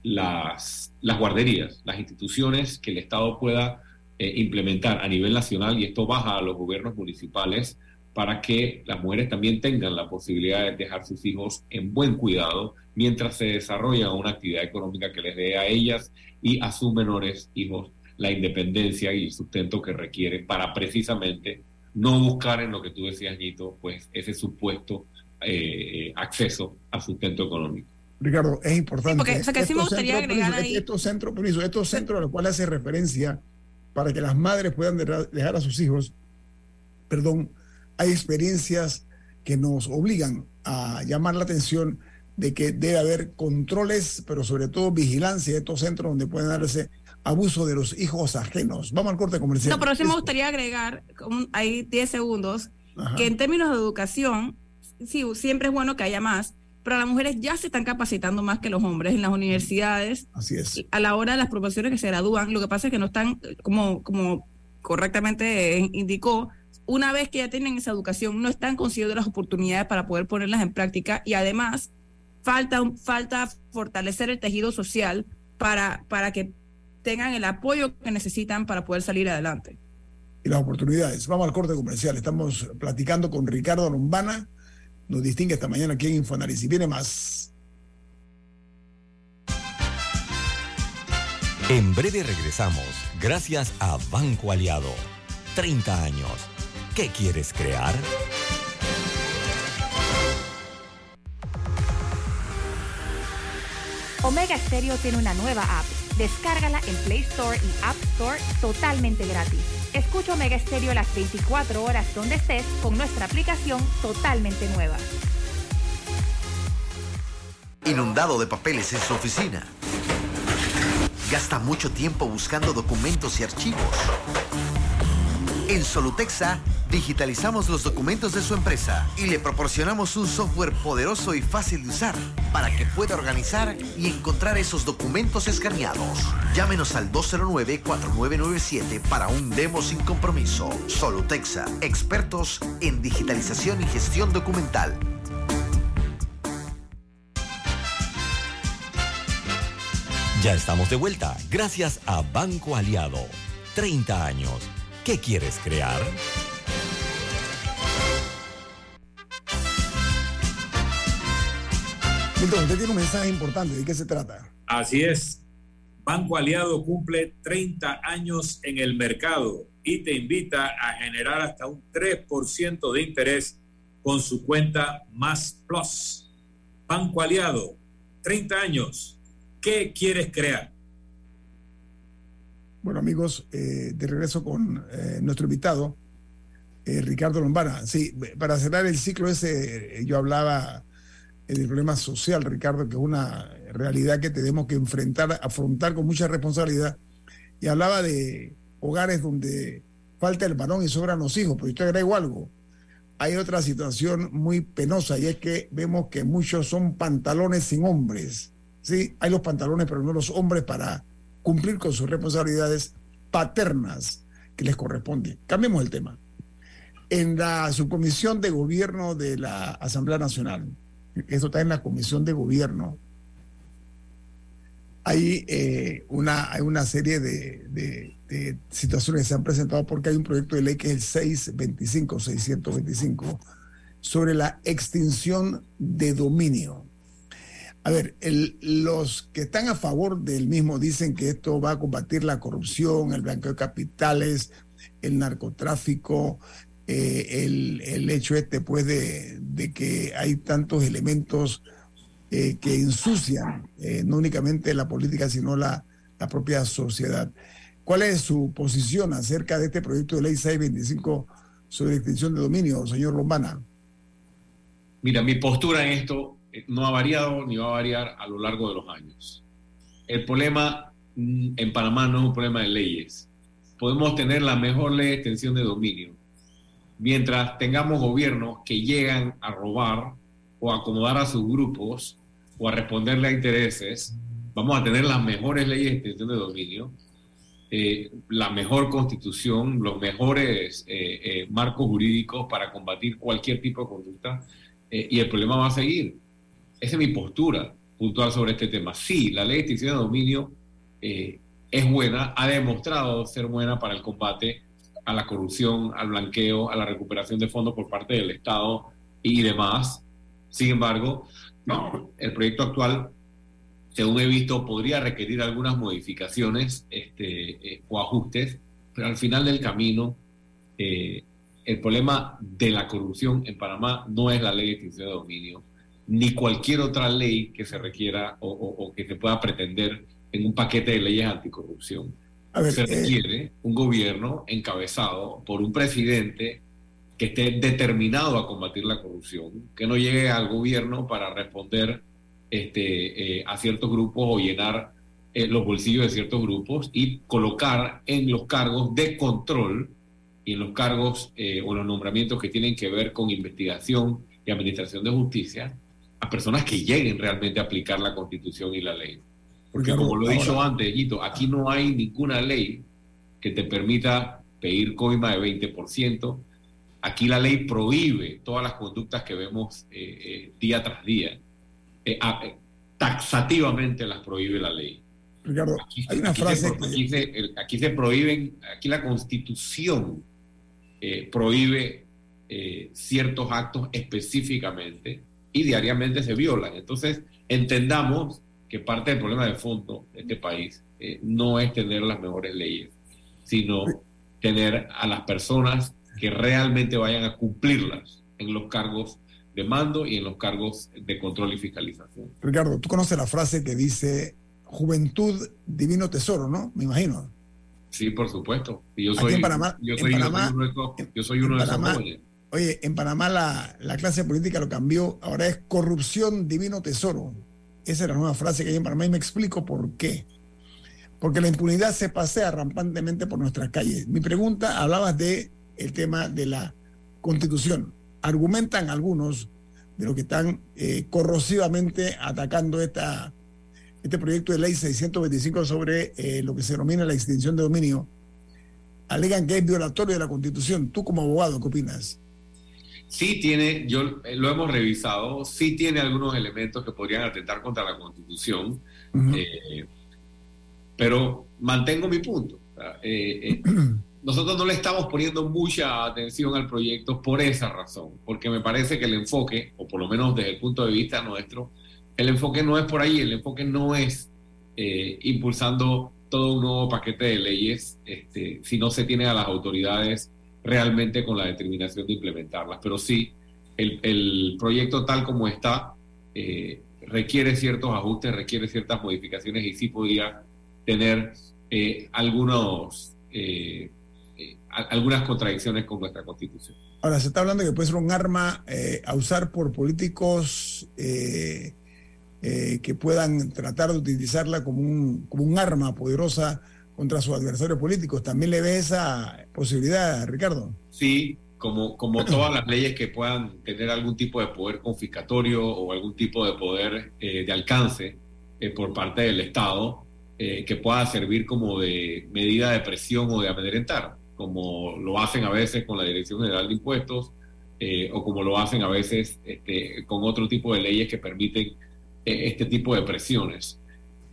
F: las, guarderías, las instituciones que el Estado pueda eh, implementar a nivel nacional y esto baja a los gobiernos municipales para que las mujeres también tengan la posibilidad de dejar sus hijos en buen cuidado mientras se desarrolla una actividad económica que les dé a ellas y a sus menores hijos la independencia y el sustento que requieren para precisamente no buscar en lo que tú decías, Nito, pues ese supuesto eh, acceso a sustento económico.
A: Ricardo, es importante.
C: porque, me gustaría agregar ahí.
A: Estos centros, estos centros a los cuales hace referencia para que las madres puedan dejar a sus hijos, perdón, hay experiencias que nos obligan a llamar la atención de que debe haber controles, pero sobre todo vigilancia de estos centros donde pueden darse abuso de los hijos ajenos. Vamos al corte comercial.
C: No, pero sí me gustaría agregar, hay 10 segundos, que en términos de educación, sí, siempre es bueno que haya más, pero las mujeres ya se están capacitando más que los hombres en las universidades.
A: Así es.
C: A la hora de las profesiones que se gradúan, lo que pasa es que no están, como, como correctamente indicó, una vez que ya tienen esa educación, no están consiguiendo las oportunidades para poder ponerlas en práctica y además falta, falta fortalecer el tejido social para, para que tengan el apoyo que necesitan para poder salir adelante.
A: Y las oportunidades. Vamos al corte comercial. Estamos platicando con Ricardo Lombana nos distingue esta mañana aquí en Infoanálisis. Viene más.
E: En breve regresamos, gracias a Banco Aliado. 30 años. ¿Qué quieres crear?
D: Omega Stereo tiene una nueva app. Descárgala en Play Store y App Store totalmente gratis. Escucha Omega Estéreo las 24 horas donde estés con nuestra aplicación totalmente nueva.
G: Inundado de papeles en su oficina. Gasta mucho tiempo buscando documentos y archivos. En Solutexa digitalizamos los documentos de su empresa y le proporcionamos un software poderoso y fácil de usar para que pueda organizar y encontrar esos documentos escaneados. Llámenos al 209-4997 para un demo sin compromiso. Solutexa, expertos en digitalización y gestión documental.
E: Ya estamos de vuelta, gracias a Banco Aliado. 30 años. ¿Qué quieres crear?
A: Milton, usted tiene un mensaje importante. ¿De qué se trata?
B: Así es. Banco Aliado cumple 30 años en el mercado y te invita a generar hasta un 3% de interés con su cuenta Más Plus. Banco Aliado, 30 años. ¿Qué quieres crear?
A: Bueno, amigos, eh, de regreso con eh, nuestro invitado, eh, Ricardo Lombana. Sí, para cerrar el ciclo ese, yo hablaba del problema social, Ricardo, que es una realidad que tenemos que enfrentar, afrontar con mucha responsabilidad. Y hablaba de hogares donde falta el varón y sobran los hijos, pero yo te agrego algo. Hay otra situación muy penosa y es que vemos que muchos son pantalones sin hombres. Sí, hay los pantalones, pero no los hombres para cumplir con sus responsabilidades paternas que les corresponde. Cambiemos el tema. En la subcomisión de gobierno de la Asamblea Nacional, eso está en la comisión de gobierno, hay, eh, una, hay una serie de, de, situaciones que se han presentado porque hay un proyecto de ley que es el 625, 625, sobre la extinción de dominio. A ver, los que están a favor del mismo dicen que esto va a combatir la corrupción, el blanqueo de capitales, el narcotráfico, eh, el, hecho este pues de, que hay tantos elementos eh, que ensucian eh, no únicamente la política, sino la, propia sociedad. ¿Cuál es su posición acerca de este proyecto de ley 625 sobre extinción de dominio, señor Lombana?
F: Mira, mi postura en esto no ha variado ni va a variar a lo largo de los años. El problema en Panamá no es un problema de leyes. Podemos tener la mejor ley de extensión de dominio. Mientras tengamos gobiernos que llegan a robar o a acomodar a sus grupos o a responderle a intereses, vamos a tener las mejores leyes de extensión de dominio, eh, la mejor constitución, los mejores eh, eh, marcos jurídicos para combatir cualquier tipo de conducta y el problema va a seguir. Esa es mi postura puntual sobre este tema. Sí, la ley de extinción de dominio es buena, ha demostrado ser buena para el combate a la corrupción, al blanqueo, a la recuperación de fondos por parte del Estado y demás. Sin embargo, no, el proyecto actual, según he visto, podría requerir algunas modificaciones este, eh, o ajustes, pero al final del camino, eh, el problema de la corrupción en Panamá no es la ley de extinción de dominio, ni cualquier otra ley que se requiera o, que se pueda pretender en un paquete de leyes anticorrupción. Ver, se requiere eh, un gobierno encabezado por un presidente que esté determinado a combatir la corrupción, que no llegue al gobierno para responder este, eh, a ciertos grupos o llenar eh, los bolsillos de ciertos grupos y colocar en los cargos de control y en los cargos o los nombramientos que tienen que ver con investigación y administración de justicia a personas que lleguen realmente a aplicar la constitución y la ley. Porque como lo he dicho antes, Guito, aquí no hay ninguna ley que te permita pedir coima de 20%. Aquí la ley prohíbe todas las conductas que vemos eh, eh, día tras día. Eh, a, taxativamente las prohíbe la ley.
A: Ricardo,
F: aquí,
A: hay una
F: aquí
A: frase
F: se,
A: que...
F: aquí, se, aquí se prohíben, aquí la constitución prohíbe ciertos actos específicamente y diariamente se violan. Entonces, entendamos que parte del problema de fondo de este país eh, no es tener las mejores leyes, sino tener a las personas que realmente vayan a cumplirlas en los cargos de mando y en los cargos de control y fiscalización.
A: Ricardo, tú conoces la frase que dice juventud, divino tesoro, ¿no? Me imagino.
F: Sí, por supuesto. Y yo soy,
A: en Panamá,
F: yo soy,
A: en Panamá,
F: uno de esos, yo soy uno de
A: Panamá,
F: esos jóvenes.
A: Oye, en Panamá la, la, clase política lo cambió, ahora es corrupción, divino tesoro. Esa es la nueva frase que hay en Panamá y me explico por qué. Porque la impunidad se pasea rampantemente por nuestras calles. Mi pregunta, hablabas de el tema de la constitución. Argumentan algunos de los que están eh, corrosivamente atacando esta, este proyecto de ley 625 sobre eh, lo que se denomina la extinción de dominio, alegan que es violatorio de la constitución. Tú como abogado, ¿qué opinas?
F: Sí tiene, yo eh, lo hemos revisado, sí tiene algunos elementos que podrían atentar contra la constitución, pero mantengo mi punto. nosotros no le estamos poniendo mucha atención al proyecto por esa razón, porque me parece que el enfoque, o por lo menos desde el punto de vista nuestro, el enfoque no es por ahí, el enfoque no es eh, impulsando todo un nuevo paquete de leyes este, si no se tiene a las autoridades realmente con la determinación de implementarlas. Pero sí, el, proyecto tal como está eh, requiere ciertos ajustes, requiere ciertas modificaciones y sí podría tener eh, algunos algunas contradicciones con nuestra constitución.
A: Ahora, se está hablando que puede ser un arma eh, a usar por políticos eh, eh, que puedan tratar de utilizarla como un, como un arma poderosa contra sus adversarios políticos. ¿También le ve esa posibilidad, Ricardo?
F: Sí, como, como todas las leyes que puedan tener algún tipo de poder confiscatorio o algún tipo de poder de alcance por parte del Estado, que pueda servir como de medida de presión o de amedrentar como lo hacen a veces con la Dirección General de Impuestos eh, o como lo hacen a veces este, con otro tipo de leyes que permiten eh, este tipo de presiones.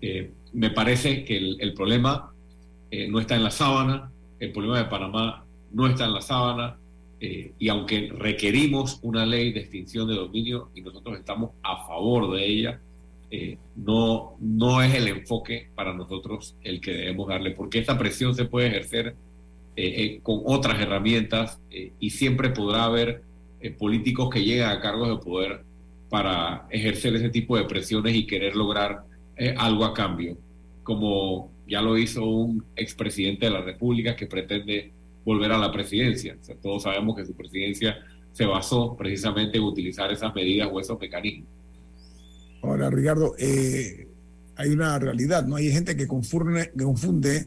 F: Eh, me parece que el, problema no está en la sábana, el problema de Panamá no está en la sábana, y aunque requerimos una ley de extinción de dominio y nosotros estamos a favor de ella, no, no es el enfoque para nosotros el que debemos darle, porque esta presión se puede ejercer eh, eh, con otras herramientas eh, y siempre podrá haber políticos que lleguen a cargos de poder para ejercer ese tipo de presiones y querer lograr algo a cambio, como ya lo hizo un expresidente de la República que pretende volver a la presidencia. todos sabemos que su presidencia se basó precisamente en utilizar esas medidas o esos mecanismos.
A: Ahora, Ricardo, hay una realidad, ¿no? Hay gente que confunde, confunde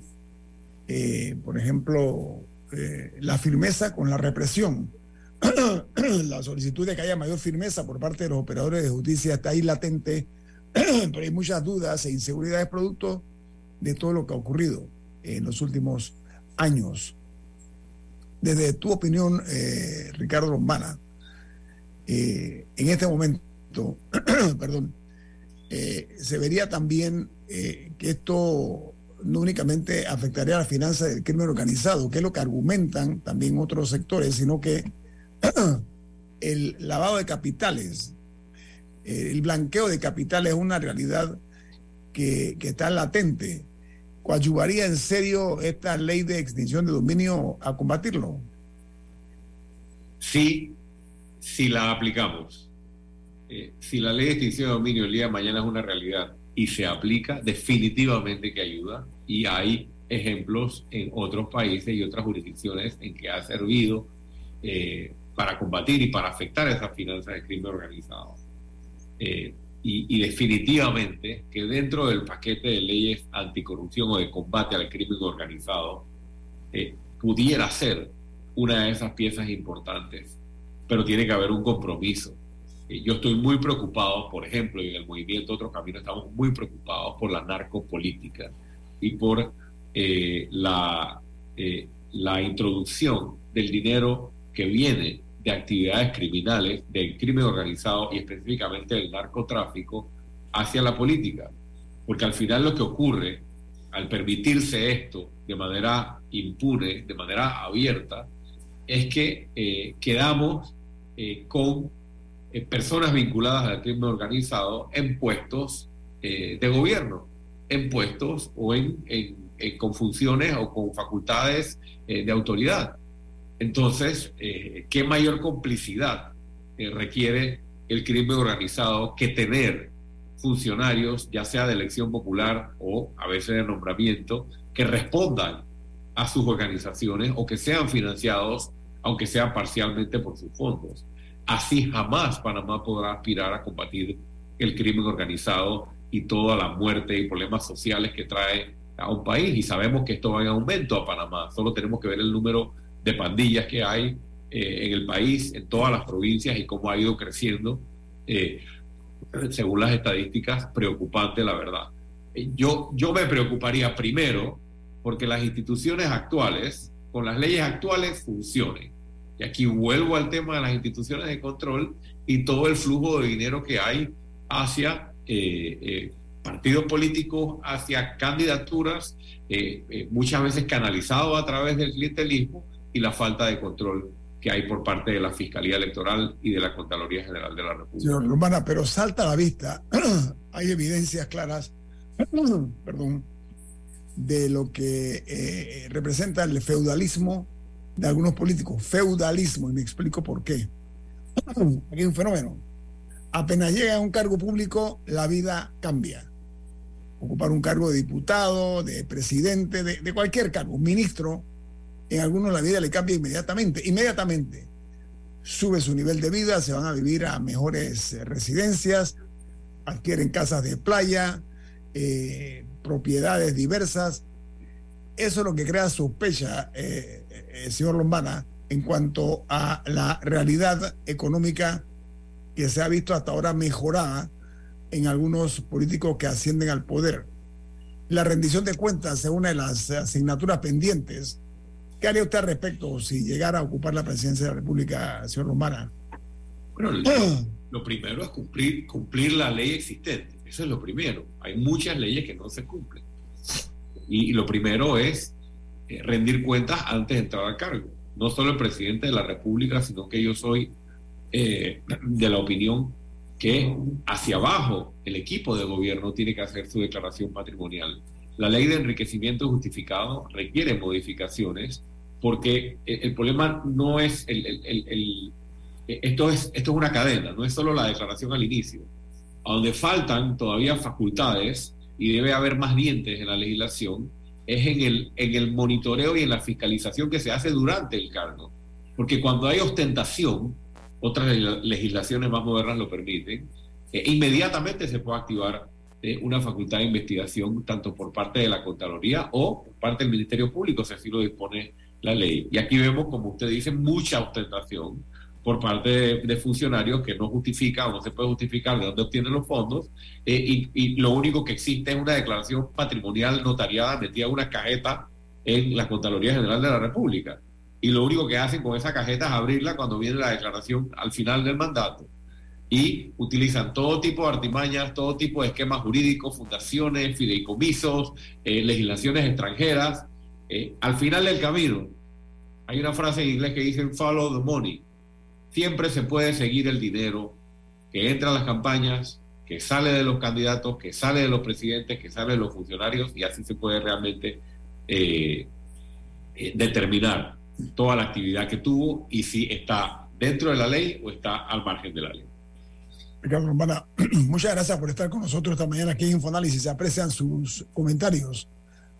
A: eh, por ejemplo, eh, la firmeza con la represión. la solicitud de que haya mayor firmeza por parte de los operadores de justicia está ahí latente, pero hay muchas dudas e inseguridades producto de todo lo que ha ocurrido en los últimos años. Desde tu opinión, eh, Ricardo Lombana, en este momento, perdón, se vería también que esto no únicamente afectaría a la finanza del crimen organizado, que es lo que argumentan también otros sectores, sino que el lavado de capitales, eh, el blanqueo de capitales es una realidad que, está latente. ¿Coadyuvaría en serio esta ley de extinción de dominio a combatirlo?
F: Sí, si la aplicamos. Eh, si la ley de extinción de dominio el día de mañana es una realidad y se aplica, definitivamente que ayuda. Y hay ejemplos en otros países y otras jurisdicciones en que ha servido eh, para combatir y para afectar esas finanzas de crimen organizado. Eh, y, definitivamente que dentro del paquete de leyes anticorrupción o de combate al crimen organizado eh, pudiera ser una de esas piezas importantes, pero tiene que haber un compromiso. Eh, yo estoy muy preocupado, por ejemplo, y en el movimiento Otro Camino estamos muy preocupados por la narcopolítica y por eh, la, eh, la introducción del dinero que viene de actividades criminales, del crimen organizado y específicamente del narcotráfico hacia la política. Porque al final lo que ocurre al permitirse esto de manera impune, de manera abierta, es que quedamos con eh, personas vinculadas al crimen organizado en puestos eh, de gobierno, en puestos o en, con funciones o con facultades eh, de autoridad. Entonces, ¿qué mayor complicidad requiere el crimen organizado que tener funcionarios, ya sea de elección popular o a veces de nombramiento, que respondan a sus organizaciones o que sean financiados, aunque sea parcialmente por sus fondos? Así jamás Panamá podrá aspirar a combatir el crimen organizado y toda la muerte y problemas sociales que trae a un país. Y sabemos que esto va en aumento a Panamá. Solo tenemos que ver el número de pandillas que hay eh, en el país, en todas las provincias y cómo ha ido creciendo, eh, según las estadísticas, preocupante la verdad. Eh, yo, yo me preocuparía primero porque las instituciones actuales, con las leyes actuales, funcionen. Y aquí vuelvo al tema de las instituciones de control y todo el flujo de dinero que hay hacia partidos políticos, hacia candidaturas, muchas veces canalizado a través del clientelismo y la falta de control que hay por parte de la Fiscalía Electoral y de la Contraloría General de la República.
A: Señor Romana, pero salta a la vista, hay evidencias claras, perdón, de lo que eh, representa el feudalismo de algunos políticos. Feudalismo, y me explico por qué. Aquí hay un fenómeno. Apenas llega a un cargo público, la vida cambia. Ocupar un cargo de diputado, de presidente, de, de cualquier cargo, ministro, en algunos la vida le cambia inmediatamente, inmediatamente. Sube su nivel de vida, se van a vivir a mejores eh, residencias, adquieren casas de playa, eh, propiedades diversas. Eso es lo que crea sospecha, eh, señor Lombana, en cuanto a la realidad económica que se ha visto hasta ahora mejorada en algunos políticos que ascienden al poder. La rendición de cuentas es una de las asignaturas pendientes ¿Qué haría usted al respecto si llegara a ocupar la presidencia de la República, señor Romana?
F: Bueno, lo, primero es cumplir, cumplir la ley existente. Eso es lo primero. Hay muchas leyes que no se cumplen. Y, lo primero es eh, rendir cuentas antes de entrar al cargo. No solo el presidente de la República, sino que yo soy eh, de la opinión que hacia abajo el equipo de gobierno tiene que hacer su declaración patrimonial. La ley de enriquecimiento justificado requiere modificaciones porque el, problema no es el, esto es esto es una cadena, no es solo la declaración al inicio, a donde faltan todavía facultades y debe haber más dientes en la legislación es en el en el monitoreo y en la fiscalización que se hace durante el cargo, porque cuando hay ostentación, otras legislaciones más modernas lo permiten, eh, inmediatamente se puede activar una facultad de investigación tanto por parte de la Contraloría o por parte del Ministerio Público, si así lo dispone la ley. Y aquí vemos, como usted dice, mucha ostentación por parte de, funcionarios que no justifica o no se puede justificar de dónde obtienen los fondos eh, y, lo único que existe es una declaración patrimonial notariada metida en una cajeta en la Contraloría General de la República. Y lo único que hacen con esa cajeta es abrirla cuando viene la declaración al final del mandato y utilizan todo tipo de artimañas, todo tipo de esquemas jurídicos, fundaciones, fideicomisos, eh, legislaciones extranjeras. Eh, al final del camino, hay una frase en inglés que dice follow the money. Siempre se puede seguir el dinero que entra a las campañas, que sale de los candidatos, que sale de los presidentes, que sale de los funcionarios y así se puede realmente eh, determinar toda la actividad que tuvo y si está dentro de la ley o está al margen de la ley.
A: Ricardo muchas gracias por estar con nosotros esta mañana aquí en Infoanálisis. Se aprecian sus comentarios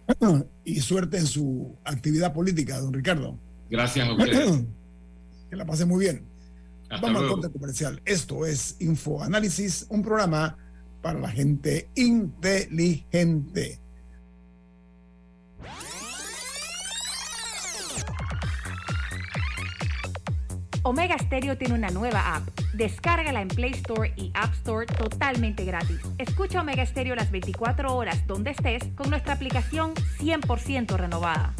A: y suerte en su actividad política, don Ricardo.
F: Gracias a usted.
A: Que la pase muy bien. Vamos al corte comercial. Esto es Infoanálisis, un programa para la gente inteligente.
D: Omega Stereo tiene una nueva app. Descárgala en Play Store y App Store totalmente gratis. Escucha Omega Stereo las 24 horas donde estés con nuestra aplicación 100% renovada.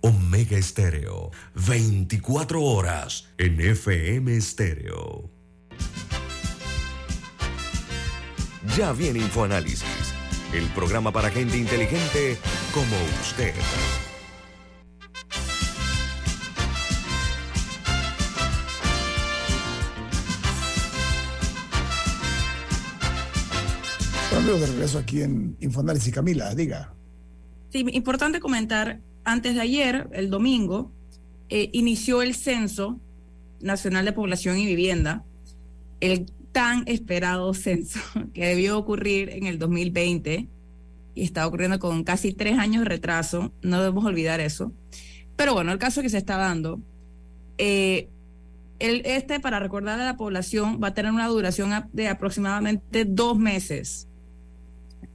E: Omega Stereo, 24 horas en FM Stereo. Ya viene InfoAnálisis, el programa para gente inteligente como usted.
A: De regreso aquí en Infoanálisis. Camila, diga.
C: Sí, importante comentar, antes de ayer, el domingo, eh, inició el Censo Nacional de Población y Vivienda, el tan esperado censo que debió ocurrir en el 2020 y está ocurriendo con casi tres años de retraso, no debemos olvidar eso. Pero bueno, el caso que se está dando, eh, este, para recordar a la población, va a tener una duración de aproximadamente dos meses.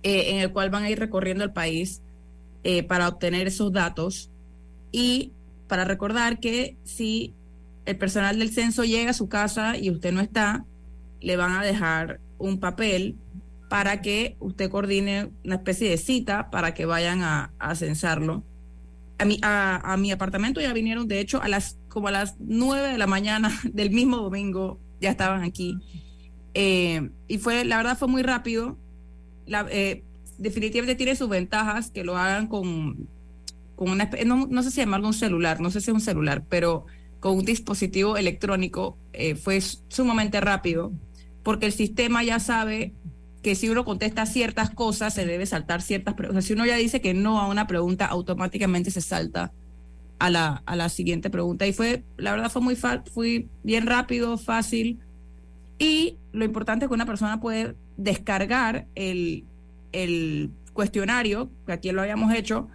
C: Eh, en el cual van a ir recorriendo el país eh, para obtener esos datos y para recordar que si el personal del censo llega a su casa y usted no está, le van a dejar un papel para que usted coordine una especie de cita para que vayan a, censarlo. A mi, a, mi apartamento ya vinieron, de hecho, a las como a las nueve de la mañana del mismo domingo ya estaban aquí. Eh, y fue, la verdad fue muy rápido. Eh, definitivamente tiene sus ventajas que lo hagan con, con una, no, no sé si llamarlo un celular, no sé si es un celular, pero con un dispositivo electrónico eh, fue sumamente rápido, porque el sistema ya sabe que si uno contesta ciertas cosas, se debe saltar ciertas preguntas. si uno ya dice que no a una pregunta, automáticamente se salta a la, a la siguiente pregunta. Y fue, la verdad, fue muy fue bien rápido, fácil. Y lo importante es que una persona puede descargar el, el cuestionario, que aquí lo habíamos hecho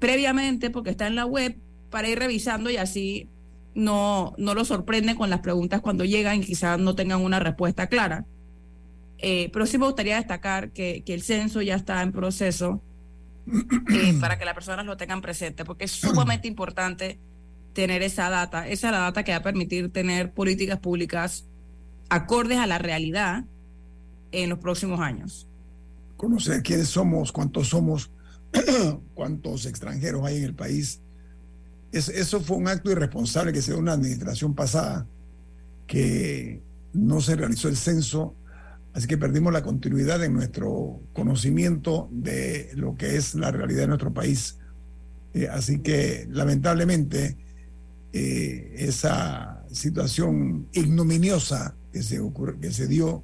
C: previamente, porque está en la web, para ir revisando y así no, no lo sorprende con las preguntas cuando llegan y quizás no tengan una respuesta clara. Eh, pero sí me gustaría destacar que, el censo ya está en proceso eh, para que las personas lo tengan presente, porque es sumamente importante tener esa data. Esa es la data que va a permitir tener políticas públicas acordes a la realidad en los próximos años.
A: Conocer quiénes somos, cuántos somos, cuántos extranjeros hay en el país eso fue un acto irresponsable que se dio en una administración pasada, que no se realizó el censo, así que perdimos la continuidad en nuestro conocimiento de lo que es la realidad de nuestro país. Eh, así que lamentablemente eh, esa situación ignominiosa que se, que se dio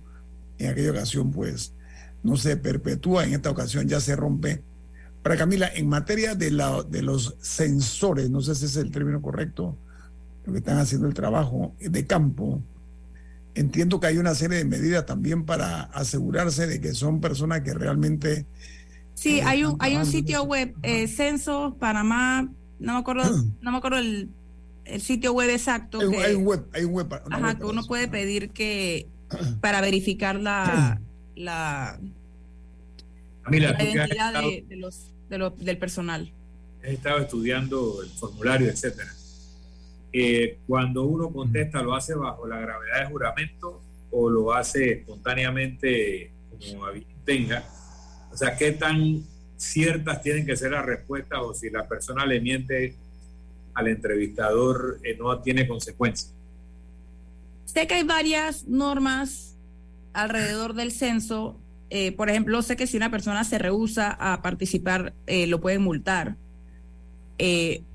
A: en aquella ocasión, pues no se perpetúa en esta ocasión, ya se rompe. Para Camila, en materia de, la, de los sensores, no sé si es el término correcto, lo que están haciendo el trabajo de campo, entiendo que hay una serie de medidas también para asegurarse de que son personas que realmente...
C: Sí, eh, hay un hay un sitio web, eh, Censo Panamá, no me acuerdo, no me acuerdo el, sitio web exacto.
A: Hay, un web, hay un web.
C: Ajá, que uno puede pedir que para verificar la, la, identidad de, los del personal.
B: He estado estudiando el formulario, etcétera. Eh, cuando uno contesta, ¿lo hace bajo la gravedad de juramento o lo hace espontáneamente como tenga? O sea, ¿qué tan ciertas tienen que ser las respuestas o si la persona le miente al entrevistador eh, no tiene consecuencias?
C: Sé que hay varias normas alrededor del censo eh, por ejemplo, sé que si una persona se rehúsa a participar, eh, lo pueden multar.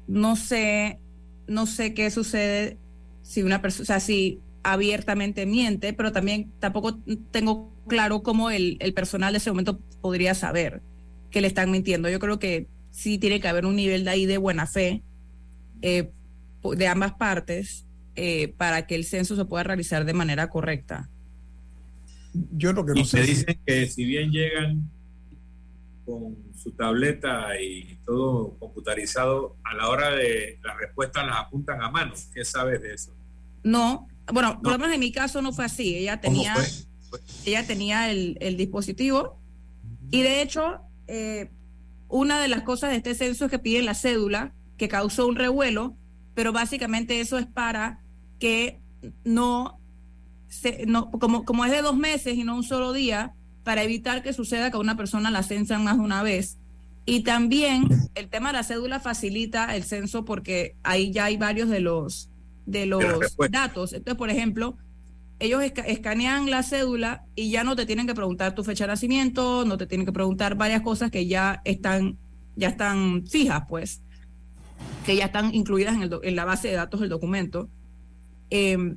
C: No sé, no sé qué sucede si una persona, o sea, si abiertamente miente, pero también tampoco tengo claro cómo el, el personal de ese momento podría saber que le están mintiendo. Yo creo que sí tiene que haber un nivel de ahí de buena fe de ambas partes para que el censo se pueda realizar de manera correcta.
A: Yo lo que no
B: y sé. dicen que si bien llegan con su tableta y todo computarizado, a la hora de la respuesta las apuntan a mano. ¿Qué sabes de eso?
C: No, bueno, por lo menos en mi caso no fue así. Ella tenía, ella tenía el, dispositivo y de hecho, eh, una de las cosas de este censo es que piden la cédula, que causó un revuelo, pero básicamente eso es para que no no, como, como es de dos meses y no un solo día, para evitar que suceda que a una persona la censan más de una vez. Y también el tema de la cédula facilita el censo porque ahí ya hay varios de los, de los datos. Entonces, por ejemplo, ellos escanean la cédula y ya no te tienen que preguntar tu fecha de nacimiento, no te tienen que preguntar varias cosas que ya están, ya están fijas, pues, que ya están incluidas en, el, en la base de datos del documento. Eh,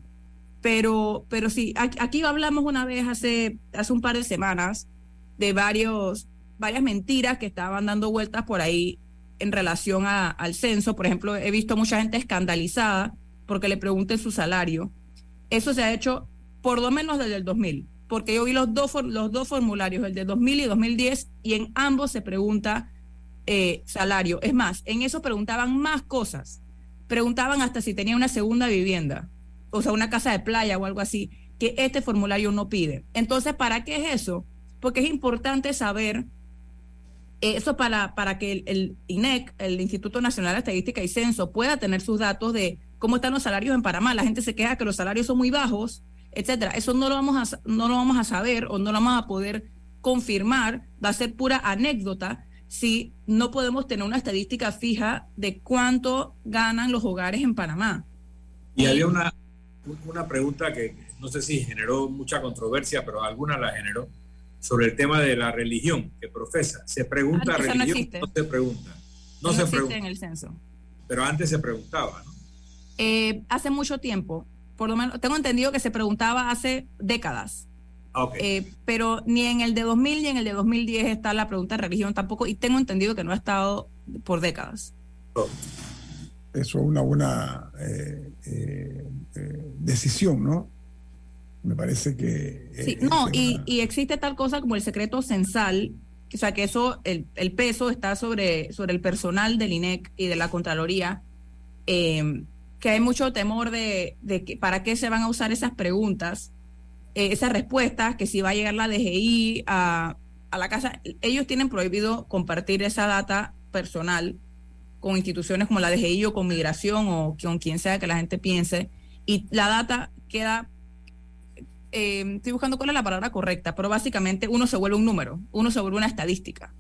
C: pero, pero sí, aquí hablamos una vez hace, hace un par de semanas de varios, varias mentiras que estaban dando vueltas por ahí en relación al censo. Por ejemplo, he visto mucha gente escandalizada porque le pregunten su salario. Eso se ha hecho por lo menos desde el 2000, porque yo vi los dos, los dos formularios, el de 2000 y 2010, y en ambos se pregunta eh, salario. Es más, en eso preguntaban más cosas. Preguntaban hasta si tenía una segunda vivienda o sea, una casa de playa o algo así, que este formulario no pide. Entonces, ¿para qué es eso? Porque es importante saber Eso para, para que el, INEC, el Instituto Nacional de Estadística y Censo, pueda tener sus datos de cómo están los salarios en Panamá. La gente se queja que los salarios son muy bajos, etcétera. Eso no lo vamos a, no lo vamos a saber o no lo vamos a poder confirmar. Va a ser pura anécdota si no podemos tener una estadística fija de cuánto ganan los hogares en Panamá.
B: Y había una, una pregunta que no sé si generó mucha controversia, pero alguna la generó, sobre el tema de la religión que profesa. ¿Se pregunta
C: religión
B: no, se pregunta? No, se pregunta.
C: en el censo.
B: Pero antes se preguntaba, ¿no?
C: Eh, hace mucho tiempo, por lo menos, tengo entendido que se preguntaba hace décadas.
B: Okay.
C: Eh, pero ni en el de 2000 ni en el de 2010 está la pregunta de religión tampoco, y tengo entendido que no ha estado por décadas.
A: Eso es una buena eh, decisión, ¿no? Me parece que...
C: Sí, no, y, y, existe tal cosa como el secreto censal, o sea que eso, el, el, peso está sobre, sobre el personal del INEC y de la Contraloría, eh, que hay mucho temor de, de que, para qué se van a usar esas preguntas, eh, esas respuestas, que si va a llegar la DGI a, a la casa, ellos tienen prohibido compartir esa data personal con instituciones como la DGI o con migración o con quien sea que la gente piense, y la data queda eh, estoy buscando cuál es la palabra correcta, pero básicamente uno se vuelve un número, uno se vuelve una estadística.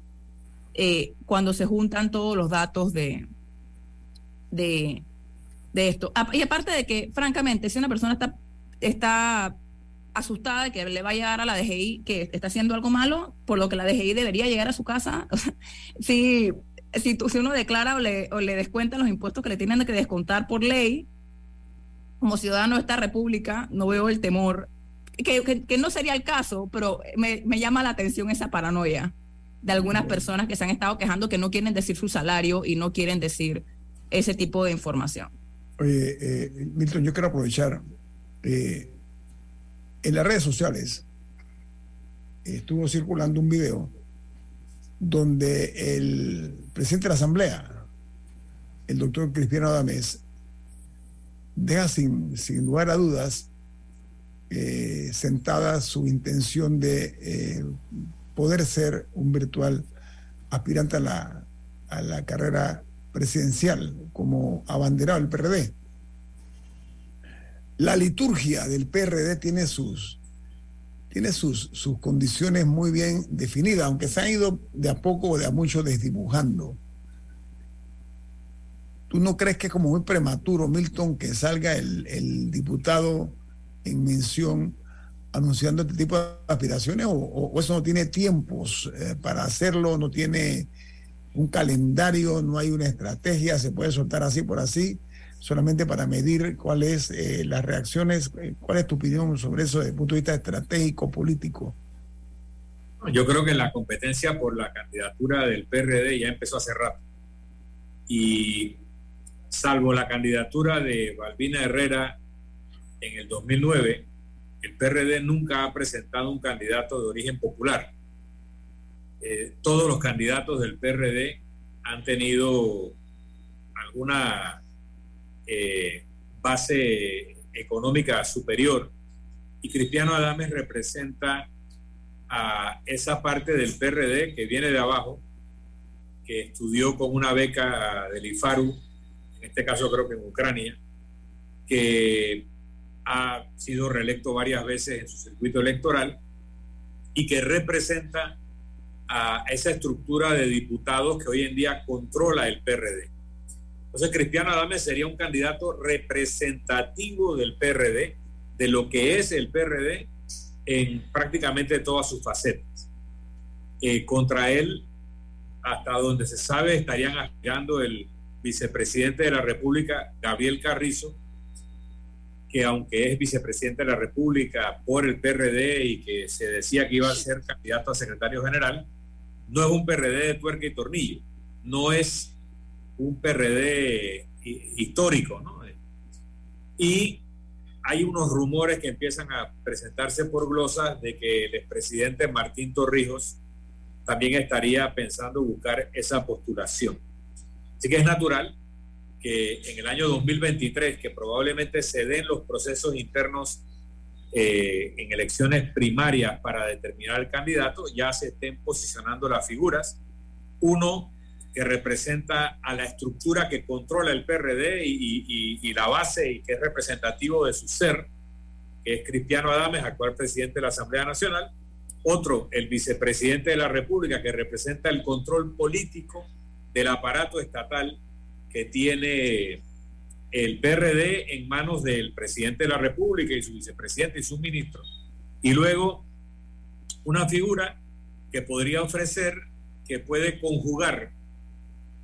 C: Eh, cuando se juntan todos los datos de, de, de esto. Y aparte de que, francamente, si una persona está, está asustada de que le va a llegar a la DGI que está haciendo algo malo, por lo que la DGI debería llegar a su casa, si, si, si uno declara o le, o le descuentan los impuestos que le tienen que descontar por ley, como ciudadano de esta república, no veo el temor que, no sería el caso, pero me, llama la atención esa paranoia de algunas personas que se han estado quejando que no quieren decir su salario y no quieren decir ese tipo de información.
A: Oye, eh, Milton, yo quiero aprovechar. Eh, en las redes sociales estuvo circulando un video donde el presidente de la Asamblea, el doctor Cristiano Adames, deja sin, sin lugar a dudas eh, sentada su intención de eh, poder ser un virtual aspirante a la, a la carrera presidencial como abanderado del PRD. La liturgia del PRD tiene sus, tiene sus, sus condiciones muy bien definidas, aunque se han ido de a poco o de a mucho desdibujando. ¿Tú no crees que es como muy prematuro, Milton, que salga el, el diputado en mención anunciando este tipo de aspiraciones o, eso no tiene tiempos eh, para hacerlo, no tiene un calendario, no hay una estrategia, se puede soltar así por así, solamente para medir cuáles eh, las reacciones, eh, cuál es tu opinión sobre eso desde el punto de vista estratégico, político.
B: Yo creo que la competencia por la candidatura del PRD ya empezó hace rato. Y salvo la candidatura de Balbina Herrera en el 2009, el PRD nunca ha presentado un candidato de origen popular. Eh, todos los candidatos del PRD han tenido alguna eh, base económica superior y Cristiano Adames representa a esa parte del PRD que viene de abajo, que estudió con una beca del IFARU, en este caso creo que en Ucrania, que ha sido reelecto varias veces en su circuito electoral y que representa a esa estructura de diputados que hoy en día controla el PRD. Entonces, Cristiano Adame sería un candidato representativo del PRD, de lo que es el PRD en prácticamente todas sus facetas. Eh, contra él, hasta donde se sabe, estarían aspirando el vicepresidente de la República, Gabriel Carrizo, que aunque es vicepresidente de la República por el PRD y que se decía que iba a ser candidato a secretario general, no es un PRD de tuerca y tornillo, no es un PRD histórico, ¿no? Y hay unos rumores que empiezan a presentarse por glosas de que el expresidente Martín Torrijos también estaría pensando buscar esa postulación. Así que es natural que en el año 2023, que probablemente se den los procesos internos eh, en elecciones primarias para determinar el candidato, ya se estén posicionando las figuras uno que representa a la estructura que controla el PRD y, la base y que es representativo de su ser, que es Cristiano Adames, actual presidente de la Asamblea Nacional. Otro, el vicepresidente de la República, que representa el control político del aparato estatal que tiene el PRD en manos del presidente de la República y su vicepresidente y sus ministros. Y luego una figura que podría ofrecer, que puede conjugar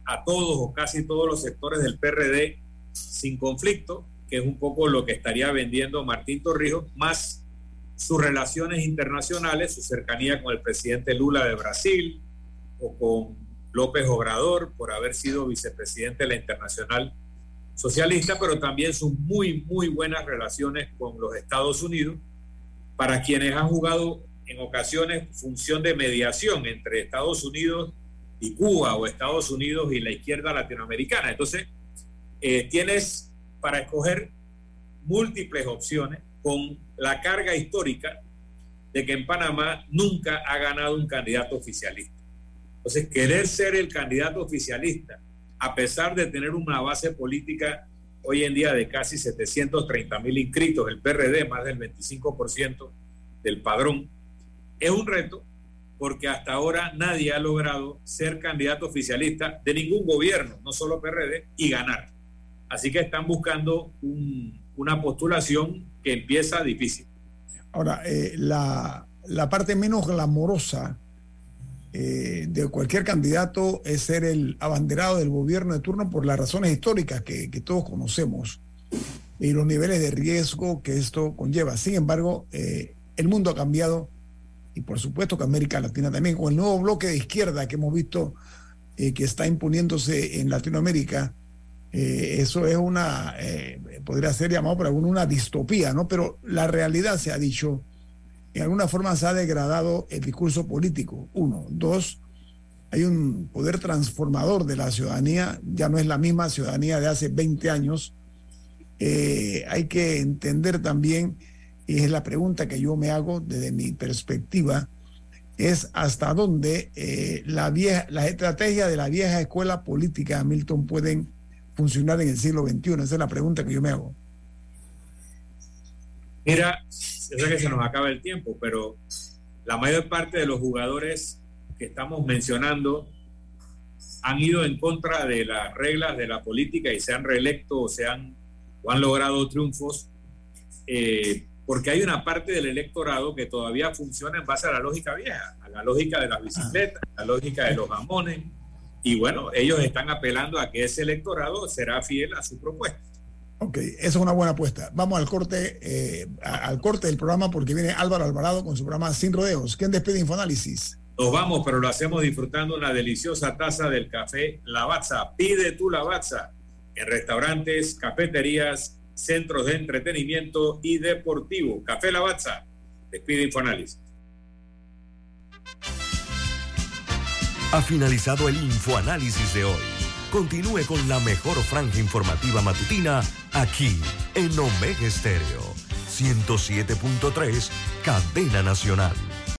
B: a todos o casi todos los sectores del PRD sin conflicto, que es un poco lo que estaría vendiendo Martín Torrijos, más sus relaciones internacionales, su cercanía con el presidente Lula de Brasil o con López Obrador por haber sido vicepresidente de la Internacional Socialista, pero también sus muy, muy buenas relaciones con los Estados Unidos, para quienes han jugado en ocasiones función de mediación entre Estados Unidos y Cuba o Estados Unidos y la izquierda latinoamericana. Entonces, eh, tienes para escoger múltiples opciones con la carga histórica de que en Panamá nunca ha ganado un candidato oficialista. Entonces, querer ser el candidato oficialista, a pesar de tener una base política hoy en día de casi 730 mil inscritos, el PRD más del 25% del padrón, es un reto porque hasta ahora nadie ha logrado ser candidato oficialista de ningún gobierno, no solo PRD, y ganar. Así que están buscando una postulación que empieza difícil.
A: Ahora, eh, la, parte menos glamorosa eh, de cualquier candidato es ser el abanderado del gobierno de turno por las razones históricas que, todos conocemos y los niveles de riesgo que esto conlleva. Sin embargo, eh, el mundo ha cambiado y por supuesto que América Latina también, con el nuevo bloque de izquierda que hemos visto eh, que está imponiéndose en Latinoamérica, eh, eso es una, eh, podría ser llamado por alguno una distopía, ¿no? Pero la realidad se ha dicho, en alguna forma se ha degradado el discurso político, uno. Dos, hay un poder transformador de la ciudadanía, ya no es la misma ciudadanía de hace 20 años. hay que entender también y es la pregunta que yo me hago desde mi perspectiva, es hasta dónde eh, la vieja, las estrategias de la vieja escuela política, Milton, pueden funcionar en el siglo XXI. Esa es la pregunta que yo me hago.
B: Mira, yo sé que se nos acaba el tiempo, pero la mayor parte de los jugadores que estamos mencionando han ido en contra de las reglas de la política y se han reelecto o, se han, o han logrado triunfos eh, porque hay una parte del electorado que todavía funciona en base a la lógica vieja, a la lógica de las bicicletas, a la lógica de los jamones. Y bueno, ellos están apelando a que ese electorado será fiel a su propuesta.
A: Ok, esa es una buena apuesta. Vamos al corte, eh, al corte del programa porque viene Álvaro Alvarado con su programa Sin Rodeos. ¿Quién despide Infoanálisis?
B: Nos vamos, pero lo hacemos disfrutando una deliciosa taza del café Lavazza. Pide tu Lavazza en restaurantes, cafeterías centros de entretenimiento y deportivo. Café Lavazza, despide Infoanálisis.
E: Ha finalizado el Infoanálisis de hoy. Continúe con la mejor franja informativa matutina aquí en Omega Estéreo 107.3, Cadena Nacional.